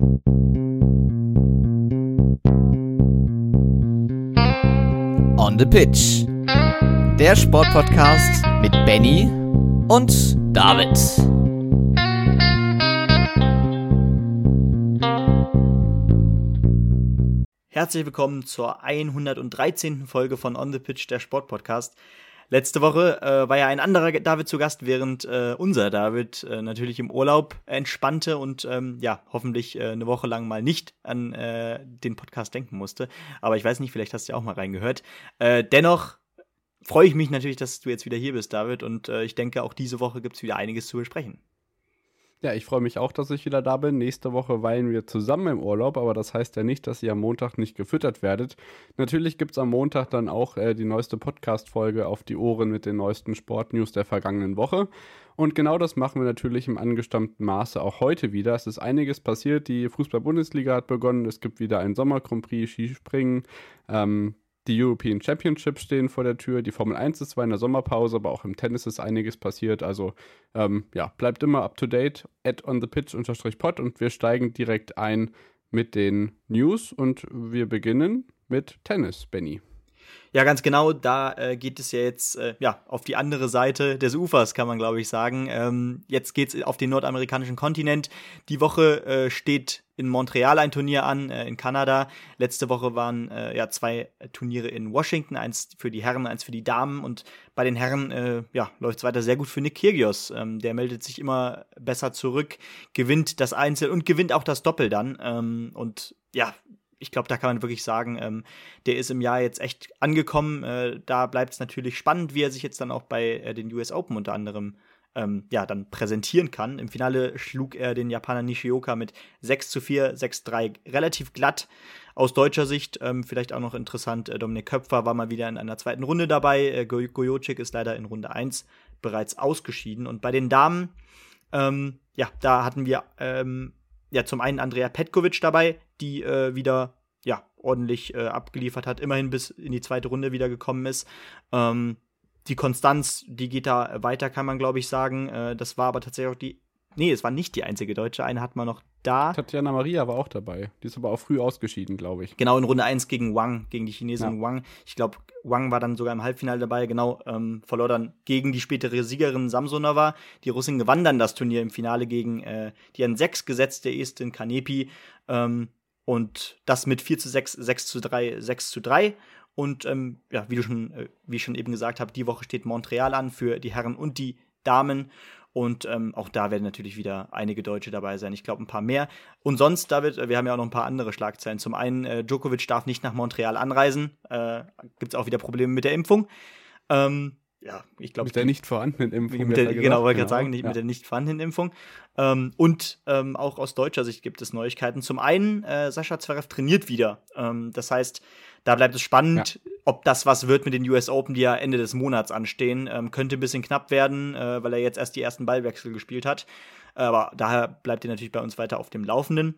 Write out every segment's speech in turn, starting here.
On the Pitch. Der Sportpodcast mit Benny und David. Herzlich willkommen zur 113. Folge von On the Pitch, der Sportpodcast. Letzte Woche äh, war ja ein anderer David zu Gast, während äh, unser David äh, natürlich im Urlaub entspannte und ähm, ja, hoffentlich äh, eine Woche lang mal nicht an äh, den Podcast denken musste. Aber ich weiß nicht, vielleicht hast du ja auch mal reingehört. Äh, dennoch freue ich mich natürlich, dass du jetzt wieder hier bist, David. Und äh, ich denke, auch diese Woche gibt es wieder einiges zu besprechen. Ja, ich freue mich auch, dass ich wieder da bin. Nächste Woche weilen wir zusammen im Urlaub, aber das heißt ja nicht, dass ihr am Montag nicht gefüttert werdet. Natürlich gibt es am Montag dann auch äh, die neueste Podcast-Folge auf die Ohren mit den neuesten Sportnews der vergangenen Woche. Und genau das machen wir natürlich im angestammten Maße auch heute wieder. Es ist einiges passiert. Die Fußball-Bundesliga hat begonnen. Es gibt wieder ein Sommer-Grand Skispringen. Ähm, die European Championships stehen vor der Tür. Die Formel 1 ist zwar in der Sommerpause, aber auch im Tennis ist einiges passiert. Also ähm, ja, bleibt immer up to date at on the pitch pod und wir steigen direkt ein mit den News und wir beginnen mit Tennis, Benny. Ja, ganz genau. Da äh, geht es ja jetzt äh, ja, auf die andere Seite des Ufers, kann man glaube ich sagen. Ähm, jetzt geht es auf den nordamerikanischen Kontinent. Die Woche äh, steht in Montreal ein Turnier an, äh, in Kanada. Letzte Woche waren äh, ja zwei Turniere in Washington, eins für die Herren, eins für die Damen. Und bei den Herren äh, ja, läuft es weiter sehr gut für Nick Kyrgios. Ähm, der meldet sich immer besser zurück, gewinnt das Einzel und gewinnt auch das Doppel dann. Ähm, und ja, ich glaube, da kann man wirklich sagen, ähm, der ist im Jahr jetzt echt angekommen. Äh, da bleibt es natürlich spannend, wie er sich jetzt dann auch bei äh, den US Open unter anderem ähm, ja, dann präsentieren kann. Im Finale schlug er den Japaner Nishioka mit 6 zu 4, 6 3 relativ glatt. Aus deutscher Sicht ähm, vielleicht auch noch interessant, äh, Dominik Köpfer war mal wieder in einer zweiten Runde dabei. Äh, Gojocic ist leider in Runde 1 bereits ausgeschieden. Und bei den Damen, ähm, ja, da hatten wir ähm, ja zum einen Andrea Petkovic dabei, die äh, wieder ja ordentlich äh, abgeliefert hat, immerhin bis in die zweite Runde wieder gekommen ist. Ähm, die Konstanz, die geht da weiter, kann man glaube ich sagen. Äh, das war aber tatsächlich auch die. Nee, es war nicht die einzige Deutsche. Eine hat man noch da. Tatjana Maria war auch dabei. Die ist aber auch früh ausgeschieden, glaube ich. Genau, in Runde 1 gegen Wang, gegen die Chinesin ja. Wang. Ich glaube, Wang war dann sogar im Halbfinale dabei. Genau, ähm, verlor dann gegen die spätere Siegerin Samsonova. Die Russin gewann dann das Turnier im Finale gegen äh, die an 6 gesetzte Estin Kanepi. Ähm, und das mit 4 zu 6, 6 zu 3, 6 zu 3. Und ähm, ja, wie du schon, äh, wie ich schon eben gesagt habe, die Woche steht Montreal an für die Herren und die Damen. Und ähm, auch da werden natürlich wieder einige Deutsche dabei sein. Ich glaube, ein paar mehr. Und sonst, David, äh, wir haben ja auch noch ein paar andere Schlagzeilen. Zum einen, äh, Djokovic darf nicht nach Montreal anreisen. Äh, Gibt es auch wieder Probleme mit der Impfung. Ähm, ja, ich glaube. Mit der nicht vorhandenen Impfung. Der, genau, wollte ich gerade sagen, nicht, ja. mit der nicht vorhandenen Impfung. Ähm, und ähm, auch aus deutscher Sicht gibt es Neuigkeiten. Zum einen, äh, Sascha Zverev trainiert wieder. Ähm, das heißt, da bleibt es spannend, ja. ob das was wird mit den US Open, die ja Ende des Monats anstehen. Ähm, könnte ein bisschen knapp werden, äh, weil er jetzt erst die ersten Ballwechsel gespielt hat. Aber daher bleibt er natürlich bei uns weiter auf dem Laufenden.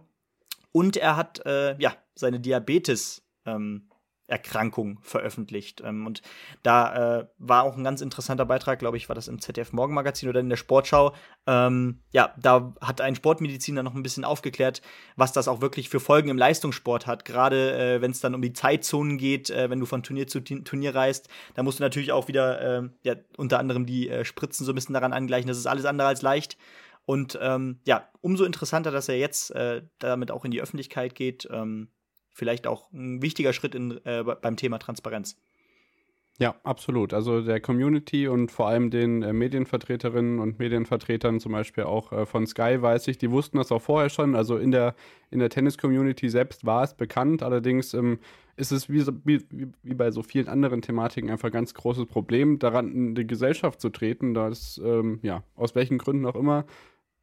Und er hat äh, ja seine Diabetes ähm, Erkrankung veröffentlicht. Ähm, und da äh, war auch ein ganz interessanter Beitrag, glaube ich, war das im ZDF Morgenmagazin oder in der Sportschau. Ähm, ja, da hat ein Sportmediziner noch ein bisschen aufgeklärt, was das auch wirklich für Folgen im Leistungssport hat. Gerade äh, wenn es dann um die Zeitzonen geht, äh, wenn du von Turnier zu Turnier reist, da musst du natürlich auch wieder ähm, ja, unter anderem die äh, Spritzen so ein bisschen daran angleichen. Das ist alles andere als leicht. Und ähm, ja, umso interessanter, dass er jetzt äh, damit auch in die Öffentlichkeit geht. Ähm, vielleicht auch ein wichtiger Schritt in, äh, beim Thema Transparenz. Ja, absolut. Also der Community und vor allem den äh, Medienvertreterinnen und Medienvertretern, zum Beispiel auch äh, von Sky, weiß ich, die wussten das auch vorher schon. Also in der, in der Tennis-Community selbst war es bekannt. Allerdings ähm, ist es wie, wie, wie bei so vielen anderen Thematiken einfach ein ganz großes Problem, daran in die Gesellschaft zu treten, dass, ähm, ja, aus welchen Gründen auch immer,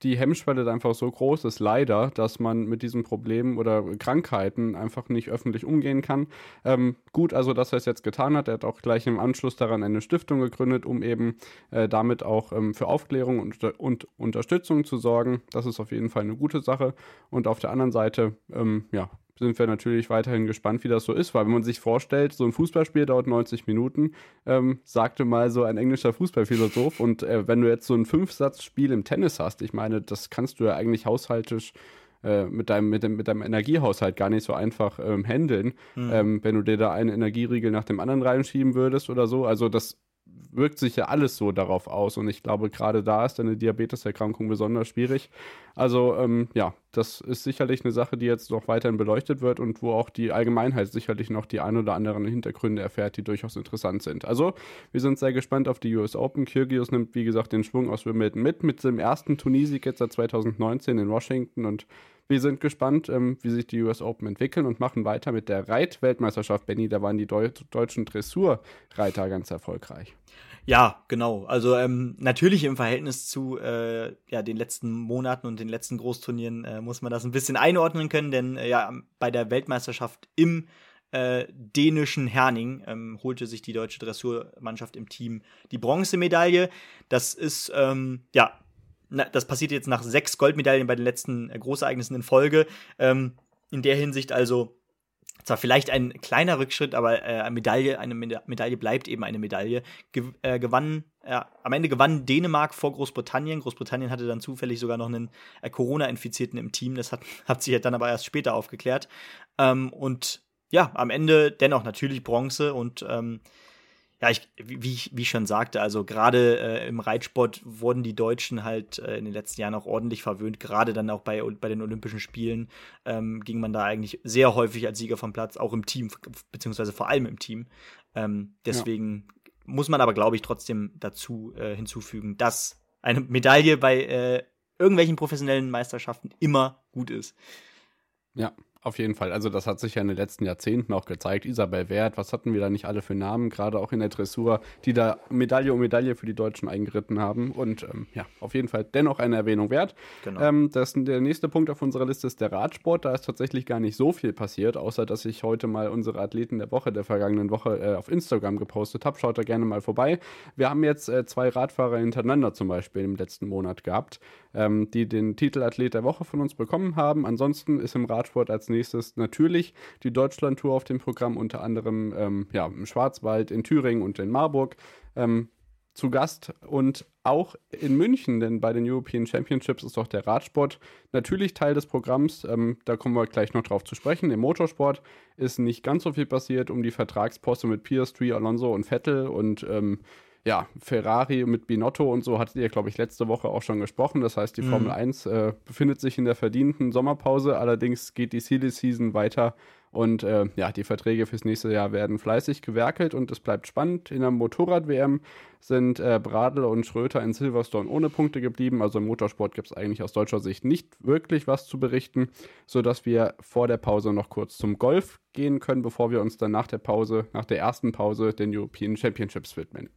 die Hemmschwelle einfach so groß ist, leider, dass man mit diesen Problemen oder Krankheiten einfach nicht öffentlich umgehen kann. Ähm, gut, also dass er es jetzt getan hat. Er hat auch gleich im Anschluss daran eine Stiftung gegründet, um eben äh, damit auch ähm, für Aufklärung und, und, Unterstützung zu sorgen. Das ist auf jeden Fall eine gute Sache. Und auf der anderen Seite, ähm, ja, sind wir natürlich weiterhin gespannt, wie das so ist, weil wenn man sich vorstellt, so ein Fußballspiel dauert 90 Minuten, ähm, sagte mal so ein englischer Fußballphilosoph. Und äh, wenn du jetzt so ein Fünfsatzspiel im Tennis hast, ich meine, das kannst du ja eigentlich haushaltisch äh, mit, deinem, mit, dem, mit deinem Energiehaushalt gar nicht so einfach ähm, handeln, mhm. ähm, wenn du dir da einen Energieriegel nach dem anderen reinschieben würdest oder so. Also das wirkt sich ja alles so darauf aus. Und ich glaube, gerade da ist eine Diabeteserkrankung besonders schwierig. Also ähm, ja, das ist sicherlich eine Sache, die jetzt noch weiterhin beleuchtet wird und wo auch die Allgemeinheit sicherlich noch die ein oder anderen Hintergründe erfährt, die durchaus interessant sind. Also wir sind sehr gespannt auf die US Open. Kyrgios nimmt, wie gesagt, den Schwung aus Wimbledon mit, mit dem ersten Turniersieg jetzt seit 2019 in Washington und wir sind gespannt, ähm, wie sich die US Open entwickeln und machen weiter mit der Reit-Weltmeisterschaft. Benny, da waren die Deu deutschen Dressurreiter ganz erfolgreich. Ja, genau. Also ähm, natürlich im Verhältnis zu äh, ja, den letzten Monaten und den letzten Großturnieren äh, muss man das ein bisschen einordnen können, denn äh, ja, bei der Weltmeisterschaft im äh, dänischen Herning ähm, holte sich die deutsche Dressurmannschaft im Team die Bronzemedaille. Das ist ähm, ja na, das passiert jetzt nach sechs Goldmedaillen bei den letzten äh, Großereignissen in Folge. Ähm, in der Hinsicht also zwar vielleicht ein kleiner Rückschritt, aber äh, eine Medaille, eine Medaille bleibt eben eine Medaille. Ge äh, gewann, äh, am Ende gewann Dänemark vor Großbritannien. Großbritannien hatte dann zufällig sogar noch einen äh, Corona-Infizierten im Team. Das hat, hat sich dann aber erst später aufgeklärt. Ähm, und ja, am Ende dennoch natürlich Bronze und ähm, ja, ich, wie, ich, wie ich schon sagte, also gerade äh, im Reitsport wurden die Deutschen halt äh, in den letzten Jahren auch ordentlich verwöhnt. Gerade dann auch bei, bei den Olympischen Spielen ähm, ging man da eigentlich sehr häufig als Sieger vom Platz, auch im Team, beziehungsweise vor allem im Team. Ähm, deswegen ja. muss man aber, glaube ich, trotzdem dazu äh, hinzufügen, dass eine Medaille bei äh, irgendwelchen professionellen Meisterschaften immer gut ist. Ja, auf jeden Fall. Also das hat sich ja in den letzten Jahrzehnten auch gezeigt. Isabel Wert, was hatten wir da nicht alle für Namen, gerade auch in der Dressur, die da Medaille um Medaille für die Deutschen eingeritten haben. Und ähm, ja, auf jeden Fall dennoch eine Erwähnung wert. Genau. Ähm, das, der nächste Punkt auf unserer Liste ist der Radsport. Da ist tatsächlich gar nicht so viel passiert, außer dass ich heute mal unsere Athleten der Woche, der vergangenen Woche, äh, auf Instagram gepostet habe. Schaut da gerne mal vorbei. Wir haben jetzt äh, zwei Radfahrer hintereinander zum Beispiel im letzten Monat gehabt, ähm, die den Titel Athlet der Woche von uns bekommen haben. Ansonsten ist im Radsport als nächstes natürlich die Deutschlandtour auf dem Programm, unter anderem ähm, ja, im Schwarzwald, in Thüringen und in Marburg. Ähm, zu Gast und auch in München, denn bei den European Championships ist auch der Radsport natürlich Teil des Programms. Ähm, da kommen wir gleich noch drauf zu sprechen. Im Motorsport ist nicht ganz so viel passiert um die Vertragsposte mit Piastri, Alonso und Vettel und ähm, ja, Ferrari mit Binotto und so hattet ihr, glaube ich, letzte Woche auch schon gesprochen. Das heißt, die mhm. Formel 1 äh, befindet sich in der verdienten Sommerpause. Allerdings geht die Silly Season weiter und äh, ja, die Verträge fürs nächste Jahr werden fleißig gewerkelt und es bleibt spannend. In der Motorrad-WM sind äh, Bradl und Schröter in Silverstone ohne Punkte geblieben. Also im Motorsport gibt es eigentlich aus deutscher Sicht nicht wirklich was zu berichten, sodass wir vor der Pause noch kurz zum Golf gehen können, bevor wir uns dann nach der Pause, nach der ersten Pause, den European Championships widmen.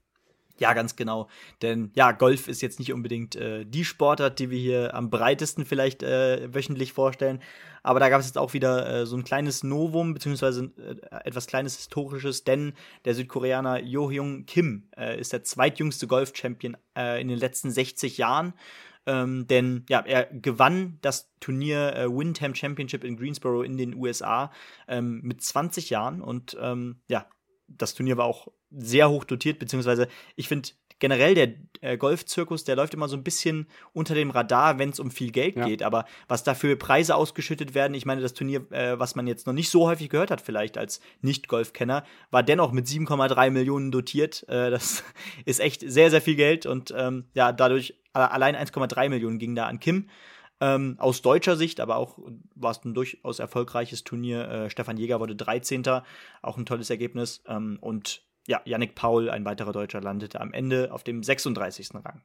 Ja, ganz genau. Denn ja, Golf ist jetzt nicht unbedingt äh, die Sportart, die wir hier am breitesten vielleicht äh, wöchentlich vorstellen. Aber da gab es jetzt auch wieder äh, so ein kleines Novum, beziehungsweise äh, etwas kleines Historisches, denn der Südkoreaner Jo Hyung Kim äh, ist der zweitjüngste Golf-Champion äh, in den letzten 60 Jahren. Ähm, denn ja, er gewann das Turnier äh, Windham Championship in Greensboro in den USA ähm, mit 20 Jahren und ähm, ja, das Turnier war auch sehr hoch dotiert, beziehungsweise ich finde generell der äh, Golfzirkus, der läuft immer so ein bisschen unter dem Radar, wenn es um viel Geld ja. geht. Aber was da für Preise ausgeschüttet werden, ich meine, das Turnier, äh, was man jetzt noch nicht so häufig gehört hat, vielleicht als Nicht-Golfkenner, war dennoch mit 7,3 Millionen dotiert. Äh, das ist echt sehr, sehr viel Geld und ähm, ja, dadurch allein 1,3 Millionen ging da an Kim. Ähm, aus deutscher Sicht, aber auch war es ein durchaus erfolgreiches Turnier. Äh, Stefan Jäger wurde 13. Auch ein tolles Ergebnis. Ähm, und ja, Yannick Paul, ein weiterer Deutscher, landete am Ende auf dem 36. Rang.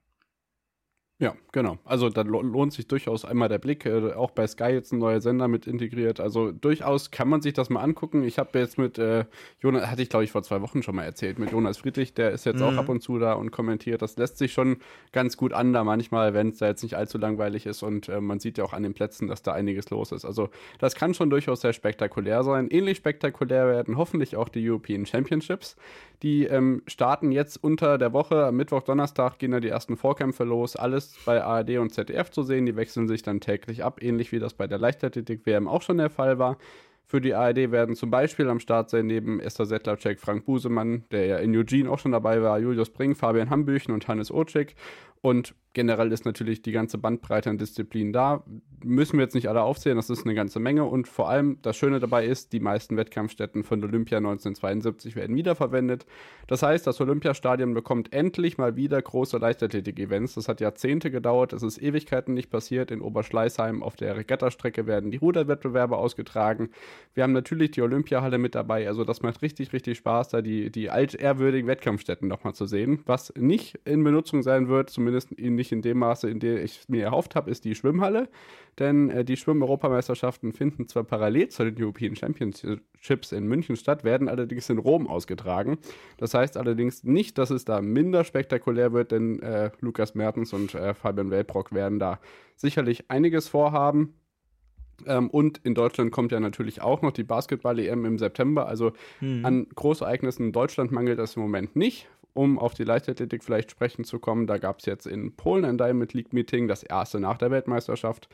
Ja, genau. Also da lohnt sich durchaus einmal der Blick. Äh, auch bei Sky jetzt ein neuer Sender mit integriert. Also durchaus kann man sich das mal angucken. Ich habe jetzt mit äh, Jonas, hatte ich glaube ich vor zwei Wochen schon mal erzählt, mit Jonas Friedrich, der ist jetzt mhm. auch ab und zu da und kommentiert. Das lässt sich schon ganz gut an da manchmal, wenn es da jetzt nicht allzu langweilig ist. Und äh, man sieht ja auch an den Plätzen, dass da einiges los ist. Also das kann schon durchaus sehr spektakulär sein. Ähnlich spektakulär werden hoffentlich auch die European Championships. Die ähm, starten jetzt unter der Woche. Am Mittwoch, Donnerstag gehen da die ersten Vorkämpfe los. Alles bei ARD und ZDF zu sehen. Die wechseln sich dann täglich ab, ähnlich wie das bei der Leichtathletik-WM auch schon der Fall war. Für die ARD werden zum Beispiel am Start sein neben Esther Settlercheck, Frank Busemann, der ja in Eugene auch schon dabei war, Julius Bring, Fabian Hambüchen und Hannes Otschik. Und generell ist natürlich die ganze Bandbreite an Disziplinen da. Müssen wir jetzt nicht alle aufzählen, das ist eine ganze Menge. Und vor allem das Schöne dabei ist, die meisten Wettkampfstätten von Olympia 1972 werden wiederverwendet. Das heißt, das Olympiastadion bekommt endlich mal wieder große Leichtathletik-Events. Das hat Jahrzehnte gedauert, es ist Ewigkeiten nicht passiert. In Oberschleißheim auf der Regattastrecke werden die Ruderwettbewerbe ausgetragen. Wir haben natürlich die Olympiahalle mit dabei. Also das macht richtig, richtig Spaß, da die, die altehrwürdigen Wettkampfstätten nochmal zu sehen. Was nicht in Benutzung sein wird, zumindest nicht in dem Maße, in dem ich es mir erhofft habe, ist die Schwimmhalle. Denn äh, die Schwimm-Europameisterschaften finden zwar parallel zu den European Championships in München statt, werden allerdings in Rom ausgetragen. Das heißt allerdings nicht, dass es da minder spektakulär wird, denn äh, Lukas Mertens und äh, Fabian Welbrock werden da sicherlich einiges vorhaben. Ähm, und in Deutschland kommt ja natürlich auch noch die Basketball-EM im September. Also mhm. an Großereignissen in Deutschland mangelt es im Moment nicht. Um auf die Leichtathletik vielleicht sprechen zu kommen, da gab es jetzt in Polen ein Diamond League Meeting, das erste nach der Weltmeisterschaft.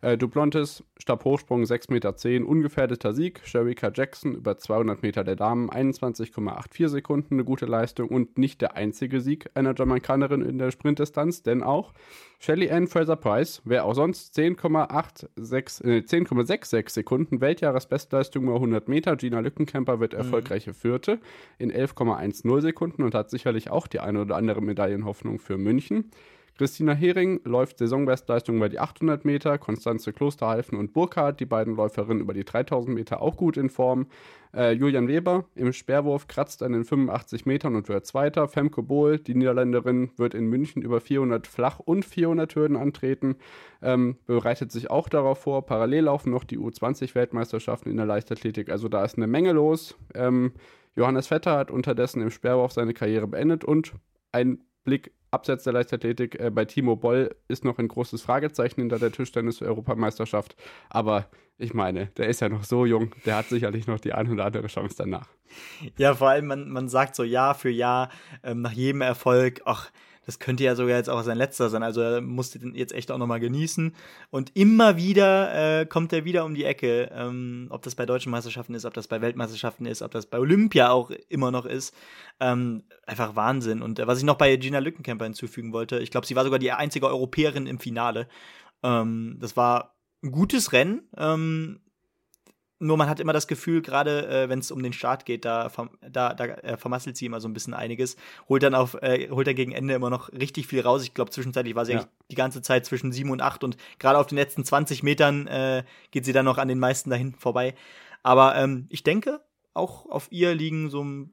Äh, Duplantis, Stabhochsprung 6,10 Meter, ungefährdeter Sieg. Sherika Jackson über 200 Meter der Damen, 21,84 Sekunden, eine gute Leistung und nicht der einzige Sieg einer Jamaikanerin in der Sprintdistanz, denn auch Shelly Ann Fraser-Price, wer auch sonst, 10,66 äh, 10, Sekunden, Weltjahresbestleistung über 100 Meter. Gina Lückenkämper wird mhm. erfolgreiche Vierte in 11,10 Sekunden und hat sicherlich auch die eine oder andere Medaillenhoffnung für München. Christina Hering läuft Saisonbestleistung über die 800 Meter, Konstanze Klosterhalfen und Burkhardt, die beiden Läuferinnen über die 3000 Meter auch gut in Form. Äh, Julian Weber im Speerwurf kratzt an den 85 Metern und wird Zweiter. Femke Bohl, die Niederländerin, wird in München über 400 Flach- und 400 Hürden antreten, ähm, bereitet sich auch darauf vor. Parallel laufen noch die U20-Weltmeisterschaften in der Leichtathletik, also da ist eine Menge los. Ähm, Johannes Vetter hat unterdessen im Speerwurf seine Karriere beendet und ein Blick abseits der Leichtathletik äh, bei Timo Boll ist noch ein großes Fragezeichen hinter der Tischtennis-Europameisterschaft. Aber ich meine, der ist ja noch so jung, der hat sicherlich noch die ein oder andere Chance danach. Ja, vor allem, man, man sagt so Jahr für Jahr ähm, nach jedem Erfolg, ach, das könnte ja sogar jetzt auch sein letzter sein. Also er musste den jetzt echt auch nochmal genießen. Und immer wieder äh, kommt er wieder um die Ecke. Ähm, ob das bei deutschen Meisterschaften ist, ob das bei Weltmeisterschaften ist, ob das bei Olympia auch immer noch ist. Ähm, einfach Wahnsinn. Und äh, was ich noch bei Gina Lückenkämper hinzufügen wollte, ich glaube, sie war sogar die einzige Europäerin im Finale. Ähm, das war ein gutes Rennen. Ähm, nur man hat immer das Gefühl, gerade äh, wenn es um den Start geht, da, da, da äh, vermasselt sie immer so ein bisschen einiges. Holt dann auf, äh, holt dann gegen Ende immer noch richtig viel raus. Ich glaube, zwischenzeitlich war sie ja. eigentlich die ganze Zeit zwischen sieben und acht und gerade auf den letzten 20 Metern äh, geht sie dann noch an den meisten dahin vorbei. Aber ähm, ich denke, auch auf ihr liegen so ein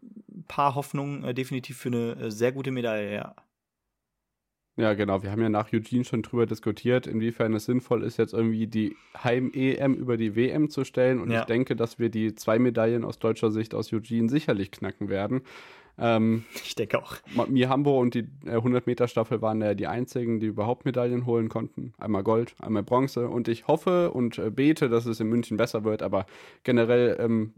paar Hoffnungen äh, definitiv für eine äh, sehr gute Medaille, ja. Ja, genau. Wir haben ja nach Eugene schon drüber diskutiert, inwiefern es sinnvoll ist, jetzt irgendwie die Heim-EM über die WM zu stellen. Und ja. ich denke, dass wir die zwei Medaillen aus deutscher Sicht aus Eugene sicherlich knacken werden. Ähm, ich denke auch. Mir Hamburg und die 100-Meter-Staffel waren ja die einzigen, die überhaupt Medaillen holen konnten. Einmal Gold, einmal Bronze. Und ich hoffe und äh, bete, dass es in München besser wird. Aber generell ähm,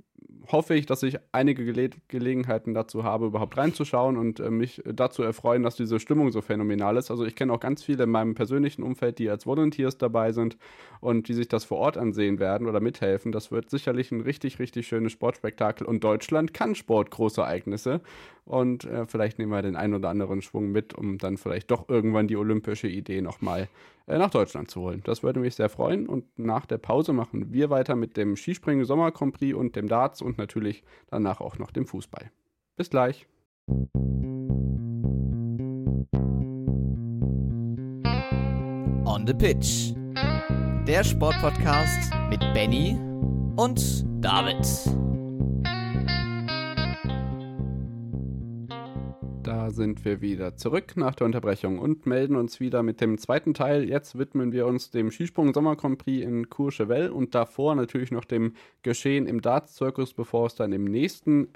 hoffe ich, dass ich einige Gele Gelegenheiten dazu habe, überhaupt reinzuschauen und äh, mich dazu erfreuen, dass diese Stimmung so phänomenal ist. Also ich kenne auch ganz viele in meinem persönlichen Umfeld, die als Volunteers dabei sind und die sich das vor Ort ansehen werden oder mithelfen. Das wird sicherlich ein richtig, richtig schönes Sportspektakel und Deutschland kann Sportgroßereignisse und äh, vielleicht nehmen wir den einen oder anderen Schwung mit, um dann vielleicht doch irgendwann die olympische Idee nochmal äh, nach Deutschland zu holen. Das würde mich sehr freuen und nach der Pause machen wir weiter mit dem Skispringen Sommer Grand und dem Darts und natürlich danach auch noch dem Fußball. Bis gleich. On the Pitch. Der Sportpodcast mit Benny und David. Sind wir wieder zurück nach der Unterbrechung und melden uns wieder mit dem zweiten Teil. Jetzt widmen wir uns dem Skisprung Sommer Grand in Courchevel und davor natürlich noch dem Geschehen im Darts-Zirkus, bevor es dann im nächsten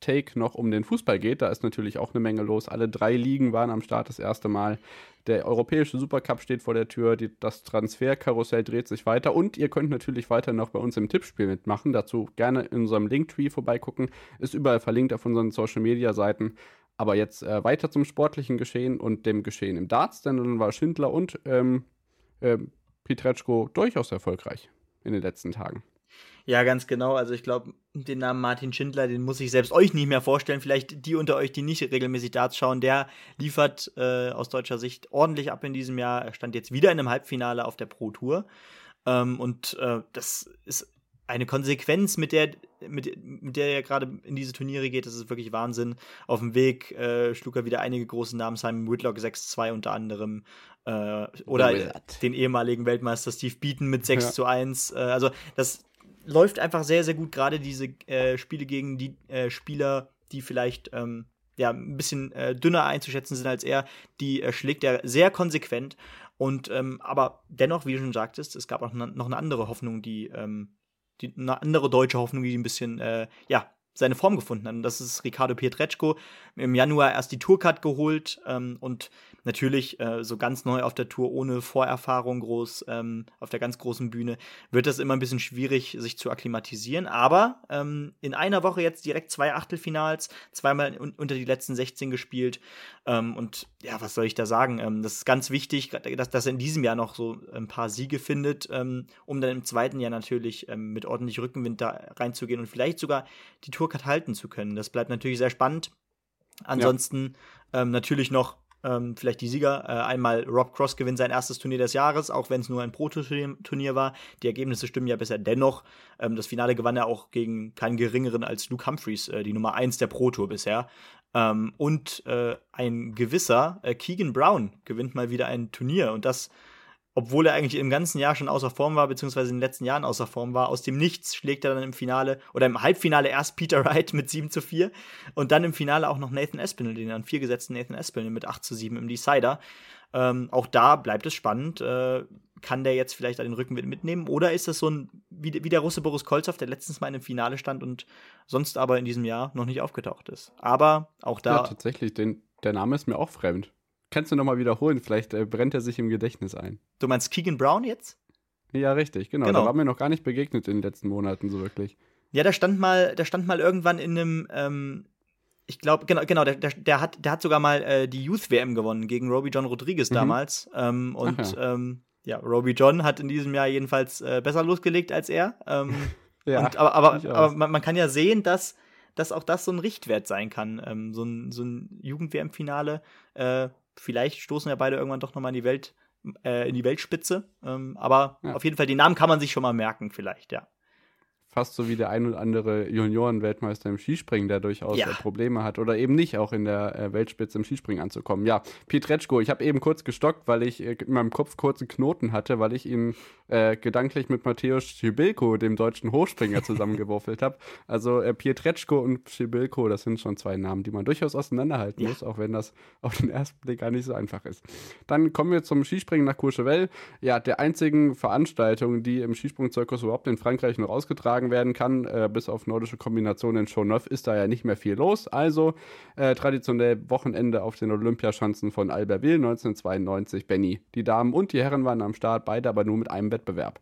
Take noch um den Fußball geht. Da ist natürlich auch eine Menge los. Alle drei Ligen waren am Start das erste Mal. Der europäische Supercup steht vor der Tür. Die, das Transferkarussell dreht sich weiter. Und ihr könnt natürlich weiter noch bei uns im Tippspiel mitmachen. Dazu gerne in unserem Linktree vorbeigucken. Ist überall verlinkt auf unseren Social Media Seiten. Aber jetzt äh, weiter zum sportlichen Geschehen und dem Geschehen im Darts, denn dann war Schindler und ähm, äh, Pietreczko durchaus erfolgreich in den letzten Tagen. Ja, ganz genau. Also ich glaube, den Namen Martin Schindler, den muss ich selbst euch nicht mehr vorstellen. Vielleicht die unter euch, die nicht regelmäßig Darts schauen, der liefert äh, aus deutscher Sicht ordentlich ab in diesem Jahr. Er stand jetzt wieder in einem Halbfinale auf der Pro Tour. Ähm, und äh, das ist eine Konsequenz, mit der, mit, mit der er gerade in diese Turniere geht, das ist wirklich Wahnsinn. Auf dem Weg äh, schlug er wieder einige große Namen, Simon Whitlock 6-2 unter anderem, äh, oder den ehemaligen Weltmeister Steve Beaton mit 6 ja. zu 1. Äh, also das läuft einfach sehr, sehr gut, gerade diese äh, Spiele gegen die äh, Spieler, die vielleicht ähm, ja, ein bisschen äh, dünner einzuschätzen sind als er, die äh, schlägt er sehr konsequent. Und ähm, aber dennoch, wie du schon sagtest, es gab auch noch eine andere Hoffnung, die ähm, die, eine andere deutsche Hoffnung, die ein bisschen, äh, ja, seine Form gefunden hat. Und das ist Ricardo Pietreczko. Im Januar erst die Tourcard geholt ähm, und natürlich äh, so ganz neu auf der Tour, ohne Vorerfahrung groß, ähm, auf der ganz großen Bühne, wird das immer ein bisschen schwierig, sich zu akklimatisieren. Aber ähm, in einer Woche jetzt direkt zwei Achtelfinals, zweimal un unter die letzten 16 gespielt. Ähm, und ja, was soll ich da sagen? Ähm, das ist ganz wichtig, dass, dass er in diesem Jahr noch so ein paar Siege findet, ähm, um dann im zweiten Jahr natürlich ähm, mit ordentlich Rückenwind da reinzugehen und vielleicht sogar die Tourcard halten zu können. Das bleibt natürlich sehr spannend. Ansonsten ja. natürlich noch ähm, vielleicht die Sieger. Äh, einmal Rob Cross gewinnt sein erstes Turnier des Jahres, auch wenn es nur ein Proto-Turnier war. Die Ergebnisse stimmen ja bisher dennoch. Ähm, das Finale gewann er auch gegen keinen geringeren als Luke Humphreys, äh, die Nummer 1 der Pro-Tour bisher. Ähm, und äh, ein gewisser äh, Keegan Brown gewinnt mal wieder ein Turnier und das obwohl er eigentlich im ganzen Jahr schon außer Form war, beziehungsweise in den letzten Jahren außer Form war. Aus dem Nichts schlägt er dann im Finale oder im Halbfinale erst Peter Wright mit 7 zu 4 und dann im Finale auch noch Nathan Espinel, den an vier gesetzten Nathan Espinel mit 8 zu 7 im Decider. Ähm, auch da bleibt es spannend. Äh, kann der jetzt vielleicht den Rückenwind mitnehmen? Oder ist das so ein, wie, wie der Russe Boris Kolzow, der letztens mal einem Finale stand und sonst aber in diesem Jahr noch nicht aufgetaucht ist? Aber auch da. Ja, tatsächlich, den, der Name ist mir auch fremd. Kannst du nochmal wiederholen? Vielleicht äh, brennt er sich im Gedächtnis ein. Du meinst Keegan Brown jetzt? Ja, richtig, genau. genau. Da war mir noch gar nicht begegnet in den letzten Monaten so wirklich. Ja, da stand mal, da stand mal irgendwann in einem, ähm, ich glaube, genau, genau, der, der, der, hat, der hat sogar mal äh, die Youth WM gewonnen gegen Roby John Rodriguez mhm. damals. Ähm, und. Ähm, ja, Roby John hat in diesem Jahr jedenfalls äh, besser losgelegt als er. Ähm, ja, und, aber aber, aber man, man, kann ja sehen, dass, dass auch das so ein Richtwert sein kann. Ähm, so ein, so ein Jugend-WM-Finale. Äh, vielleicht stoßen ja beide irgendwann doch nochmal in die Welt, äh, in die Weltspitze. Ähm, aber ja. auf jeden Fall, die Namen kann man sich schon mal merken, vielleicht, ja fast so wie der ein oder andere Junioren-Weltmeister im Skispringen, der durchaus ja. Probleme hat oder eben nicht auch in der äh, Weltspitze im Skispringen anzukommen. Ja, Pietreczko, ich habe eben kurz gestockt, weil ich äh, in meinem Kopf kurze Knoten hatte, weil ich ihn äh, gedanklich mit Matthäus Schibilko, dem deutschen Hochspringer, zusammengewürfelt habe. Also äh, Pietreczko und Schibilko, das sind schon zwei Namen, die man durchaus auseinanderhalten ja. muss, auch wenn das auf den ersten Blick gar nicht so einfach ist. Dann kommen wir zum Skispringen nach Courchevel. Ja, der einzigen Veranstaltung, die im Skisprungzirkus überhaupt in Frankreich noch ausgetragen geschlagen werden kann. Äh, bis auf nordische Kombinationen in Show ist da ja nicht mehr viel los. Also äh, traditionell Wochenende auf den Olympiaschanzen von Albertville 1992. Benny. Die Damen und die Herren waren am Start, beide aber nur mit einem Wettbewerb.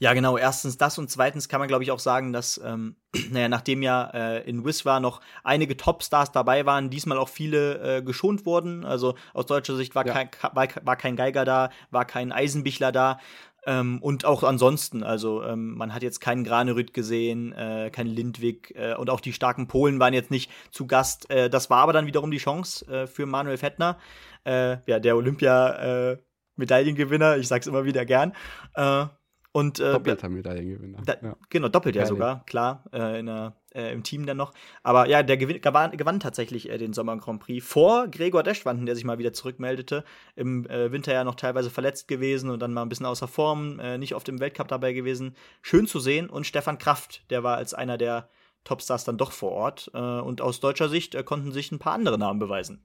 Ja, genau. Erstens das und zweitens kann man, glaube ich, auch sagen, dass, ähm, naja, nachdem ja äh, in Wiswa noch einige Topstars dabei waren, diesmal auch viele äh, geschont wurden. Also aus deutscher Sicht war, ja. kein, war, war kein Geiger da, war kein Eisenbichler da. Ähm, und auch ansonsten, also ähm, man hat jetzt keinen Granerüt gesehen, äh, keinen Lindwig äh, und auch die starken Polen waren jetzt nicht zu Gast. Äh, das war aber dann wiederum die Chance äh, für Manuel Fettner, äh, ja, der Olympia-Medaillengewinner, ich sag's immer wieder gern. Äh, und, äh, Doppelter Medaillengewinner. Da, ja. Genau, doppelt ja sogar, klar, äh, in der, äh, im Team dann noch. Aber ja, der gewin gewann, gewann tatsächlich äh, den Sommer Grand Prix vor Gregor Deschwanden, der sich mal wieder zurückmeldete. Im äh, Winter ja noch teilweise verletzt gewesen und dann mal ein bisschen außer Form, äh, nicht oft im Weltcup dabei gewesen. Schön zu sehen. Und Stefan Kraft, der war als einer der Topstars dann doch vor Ort. Äh, und aus deutscher Sicht äh, konnten sich ein paar andere Namen beweisen.